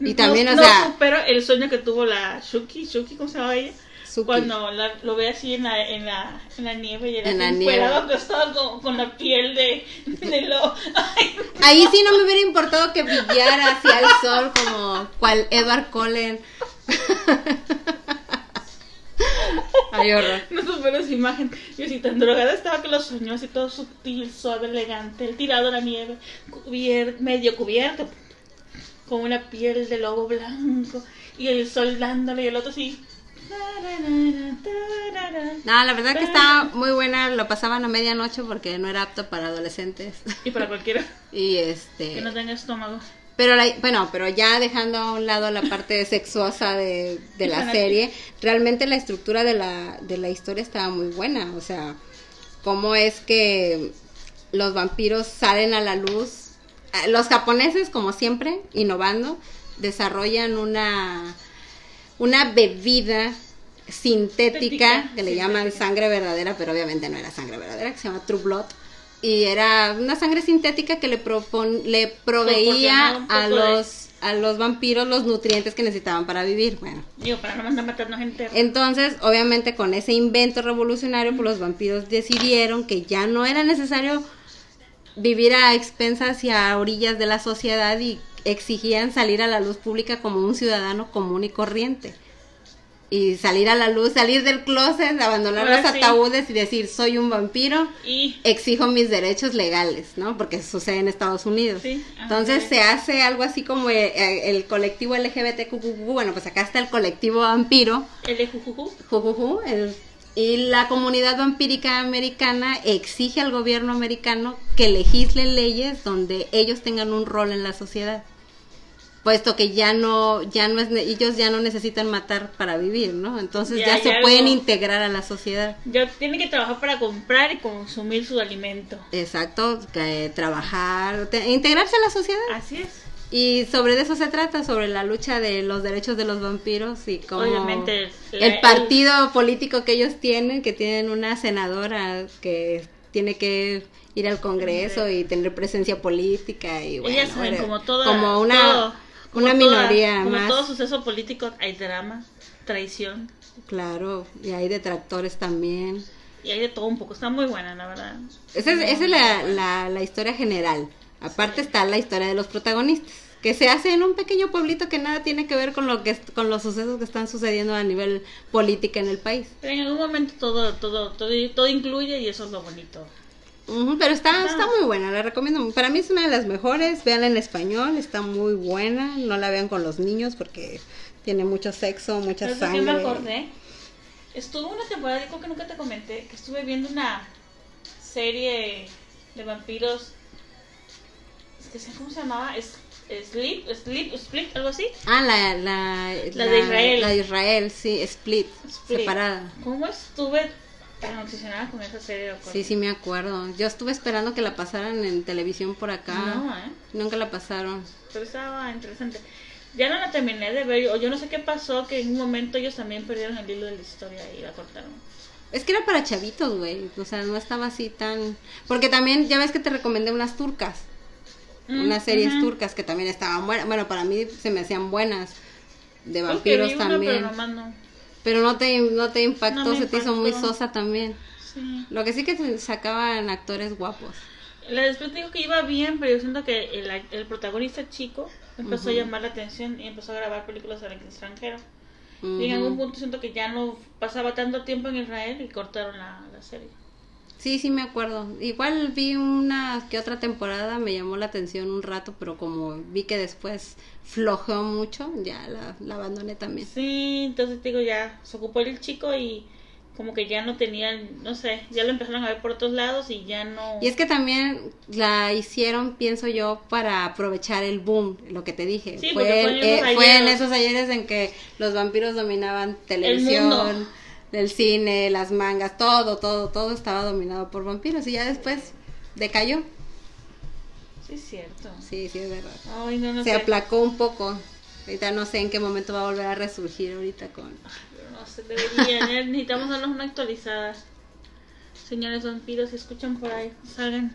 Y también, no, o no sea- supero el sueño que tuvo la Shuki, Shuki, ¿cómo se llama ella? Suki. Cuando la- lo ve así en la, en la, en la nieve y era En la nieve. acostado con, con la piel de, de lo. Ay, Ahí sí no me hubiera importado que brillara hacia el sol como cual Edward Cullen. Ay, horror. no supero esa imagen. Yo así tan drogada estaba que lo soñó así todo sutil, suave, elegante, el tirado en la nieve, cubier- medio cubierto, con una piel de lobo blanco y el sol dándole y el otro así. No, la verdad que estaba muy buena, lo pasaban a medianoche porque no era apto para adolescentes. Y para cualquiera Y que este, no tenga estómago. pero la- bueno, pero ya dejando a un lado la parte sexuosa de, de la serie, realmente la estructura de la, de la historia estaba muy buena, o sea, cómo es que los vampiros salen a la luz. Ah, Los japoneses, como siempre, innovando, desarrollan una, una bebida sintética que le llaman sangre verdadera, pero obviamente no era sangre verdadera, que se llama True Blood. Y era una sangre sintética que le, propon, le proveía a de- los, a los vampiros los nutrientes que necesitaban para vivir. Bueno, Digo, para no andar matando gente. entonces, obviamente, con ese invento revolucionario, pues los vampiros decidieron que ya no era necesario vivir a expensas y a orillas de la sociedad y exigían salir a la luz pública como un ciudadano común y corriente. Y salir a la luz, salir del closet, abandonar Ahora los sí. ataúdes y decir, soy un vampiro, Y exijo mis derechos legales, ¿no? Porque sucede en Estados Unidos. Sí, Entonces se hace algo así como eh, eh, el, colectivo LGBTQ, bueno, pues acá está el colectivo vampiro, el de Jujuju. Jujuju, el- y la comunidad vampírica americana exige al gobierno americano que legisle leyes donde ellos tengan un rol en la sociedad. Puesto que ya no, ya no es, ellos ya no necesitan matar para vivir, ¿no? Entonces Ya se algo- pueden integrar a la sociedad. Ya tiene que trabajar para comprar y consumir su alimento. Exacto, que trabajar, te- integrarse a la sociedad. Así es. Y sobre eso se trata, sobre la lucha de los derechos de los vampiros y cómo Obviamente, la- el partido político que ellos tienen, que tienen una senadora que tiene que ir al Congreso y tener presencia política y bueno, Ellas saben, como toda. como una, todo- como una toda- minoría como más, todo suceso político, hay drama, traición. claro, y hay detractores también. Y hay de todo un poco. Está muy buena, la verdad. Esa es, esa es la, la, la historia general. Aparte está la historia de los protagonistas, que se hace en un pequeño pueblito que nada tiene que ver con lo que con los sucesos que están sucediendo a nivel política en el país. Pero en algún momento todo, todo, todo, todo incluye y eso es lo bonito. Ujú, pero está, Ajá. está muy buena, la recomiendo. Para mí es una de las mejores. Véanla en español, está muy buena. No la vean con los niños porque Tiene mucho sexo, mucha ¿Sabes de qué me sangre. acordé? Estuve una temporada, digo que nunca te comenté, que estuve viendo una serie de vampiros. Es que sé cómo se llamaba, Sleep, Sleep, Split, algo así. Ah, la, la, La de Israel. La de Israel, sí, split, Split. separada. ¿Cómo estuve tan obsesionada con esa serie? Sí, sí, me acuerdo. Yo estuve esperando que la pasaran en televisión por acá. No, ¿eh? Nunca la pasaron. Pero estaba interesante. Ya no la terminé de ver, o yo no sé qué pasó, que en un momento ellos también perdieron el hilo de la historia y la cortaron. Es que era para chavitos, güey. O sea, no estaba así tan... Porque también, ya ves que te recomendé unas turcas. Mm, unas series turcas que también estaban buenas. Bueno, para mí se me hacían buenas. De vampiros una, también. pero no. Pero no te, no te impactó, No se te hizo muy sosa también. Sí. Lo que sí que te sacaban actores guapos. La después digo que iba bien, pero yo siento que el, el protagonista chico empezó a llamar la atención y empezó a grabar películas al extranjero. Y en algún punto siento que ya no pasaba tanto tiempo en Israel y cortaron la, la serie. Sí, sí me acuerdo. Igual vi una que otra temporada, me llamó la atención un rato, pero como vi que después flojeó mucho, ya la, la abandoné también. Sí, entonces digo, ya se ocupó el chico y como que ya no tenían, no sé, ya lo empezaron a ver por otros lados y ya no... Y es que también la hicieron, pienso yo, para aprovechar el boom, lo que te dije. Sí, fue, en eh, fue en ayeres. esos ayeres en que los vampiros dominaban televisión, mundo. el cine, las mangas, todo, todo, todo estaba dominado por vampiros y ya después decayó. Sí, es cierto. Sí, sí, es verdad. Ay, no, no Se sé. aplacó un poco. Ahorita no sé en qué momento va a volver a resurgir ahorita con... No sé, deberían, ¿eh? necesitamos darnos una actualizada. Señores vampiros, si escuchan por ahí, salgan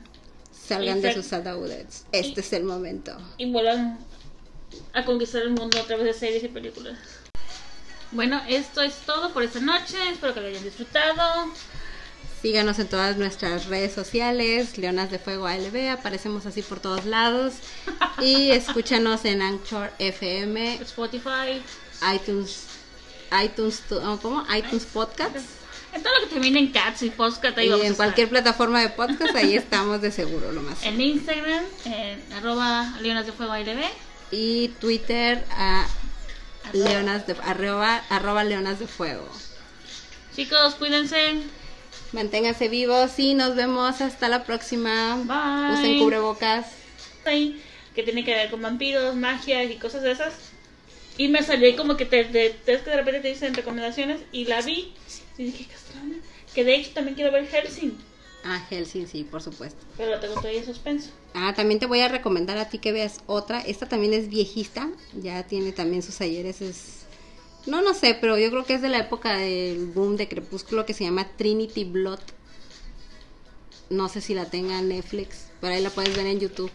Salgan de sus ataúdes. Este es el momento. y vuelvan a conquistar el mundo a través de series y películas. Bueno, esto es todo por esta noche. Espero que lo hayan disfrutado. Síganos en todas nuestras redes sociales, Leonas de Fuego ALB, aparecemos así por todos lados. Y escúchanos en Anchor FM, Spotify. iTunes, iTunes, tu- ¿cómo? iTunes Podcasts. En todo lo que termine en Cats y Podcast, ahí Y vamos a en estar. cualquier plataforma de podcast, ahí estamos de seguro, lo más. En Instagram, en arroba Leonas de Fuego ALB. Y Twitter, a Leonas de, arroba, arroba Leonas de Fuego. Chicos, cuídense. Manténganse vivos y nos vemos hasta la próxima. Bye. Usen cubrebocas. que tiene que ver con vampiros, magia y cosas de esas. Y me salió ahí como que te, te, te- de repente te dicen recomendaciones y la vi y dije. Que de hecho también quiero ver Helsing, Ah, Helsing, sí, por supuesto. pero la tengo todavía en suspenso. Ah, también te voy a recomendar a ti que veas otra. Esta también es viejista, ya tiene también sus ayeres. Es... No, no sé, pero yo creo que es de la época del boom de Crepúsculo que se llama Trinity Blood. No sé si la tenga en Netflix, por ahí la puedes ver en YouTube.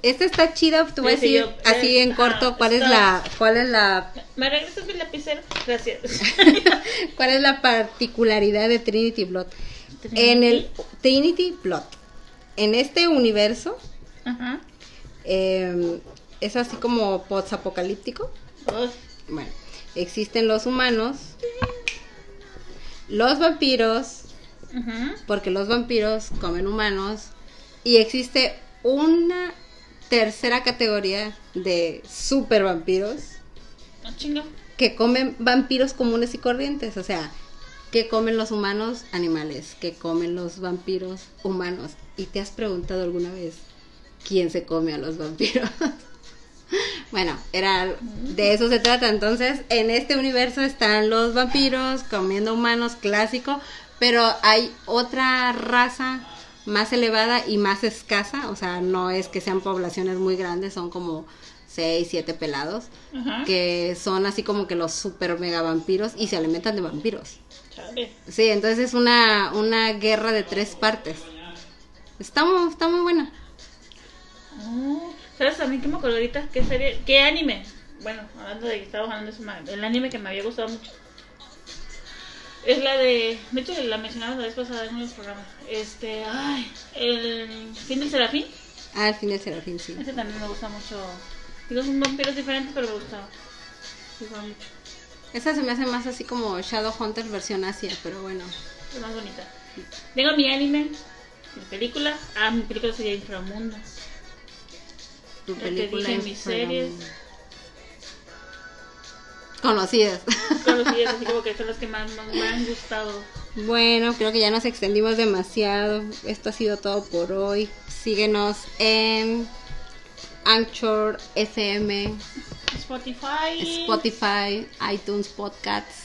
Esta está chida, te voy a decir yo- así eh, en corto ah, cuál es la cuál es la ¿Me regresas mi lapicero? Gracias. cuál es la particularidad de Trinity Blood. Trinity. En el Trinity Blood. En este universo Ajá. eh, es así como post-apocalíptico. Uy, Bueno, existen los humanos, los vampiros, Ajá. porque los vampiros comen humanos, y existe una tercera categoría de super vampiros Ah, que comen vampiros comunes y corrientes, o sea, que comen los humanos animales, que comen los vampiros humanos. ¿Y te has preguntado alguna vez quién se come a los vampiros? bueno, era de eso se trata. Entonces, en este universo están los vampiros comiendo humanos clásico, pero hay otra raza más elevada y más escasa, o sea, no es que sean poblaciones muy grandes, son como seis, siete pelados Ajá. que son así como que los super mega vampiros y se alimentan de vampiros. Chale. Sí, entonces es una, una guerra de tres partes. Está muy, está muy buena. Oh, ¿Sabes también que me acuerdo ahorita? ¿Qué serie? ¿Qué anime? Bueno, hablando de que estábamos hablando de el anime que me había gustado mucho. Es la de. De hecho, la mencionamos la vez pasada en uno de los programas. Este. Ay. El fin del Serafín. Ah, al fin del serafín, sí. Ese también me gusta mucho. Digo, son vampiros diferentes, pero me gustaba. Me gustaba mucho. Esa se me hace más así como Shadowhunter versión Asia, pero bueno. Es más bonita. Tengo mi anime, mi película. Ah, mi película sería Inframundo. Tu te película dije, mis series. conocidas. conocidas, así como que son las que más, más me han gustado. Bueno, creo que ya nos extendimos demasiado. Esto ha sido todo por hoy. Síguenos en Anchor FM, Spotify. Spotify, iTunes Podcasts.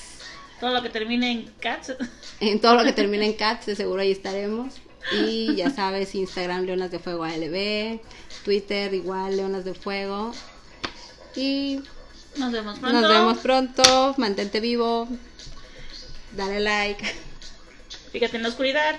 Todo lo que termine en cats. En todo lo que termine en Cats, de seguro ahí estaremos. Y ya sabes, Instagram Leonas de Fuego ALB, Twitter igual Leonas de Fuego. Y Nos vemos pronto. nos vemos pronto. Mantente vivo. Dale like. Fíjate en la oscuridad.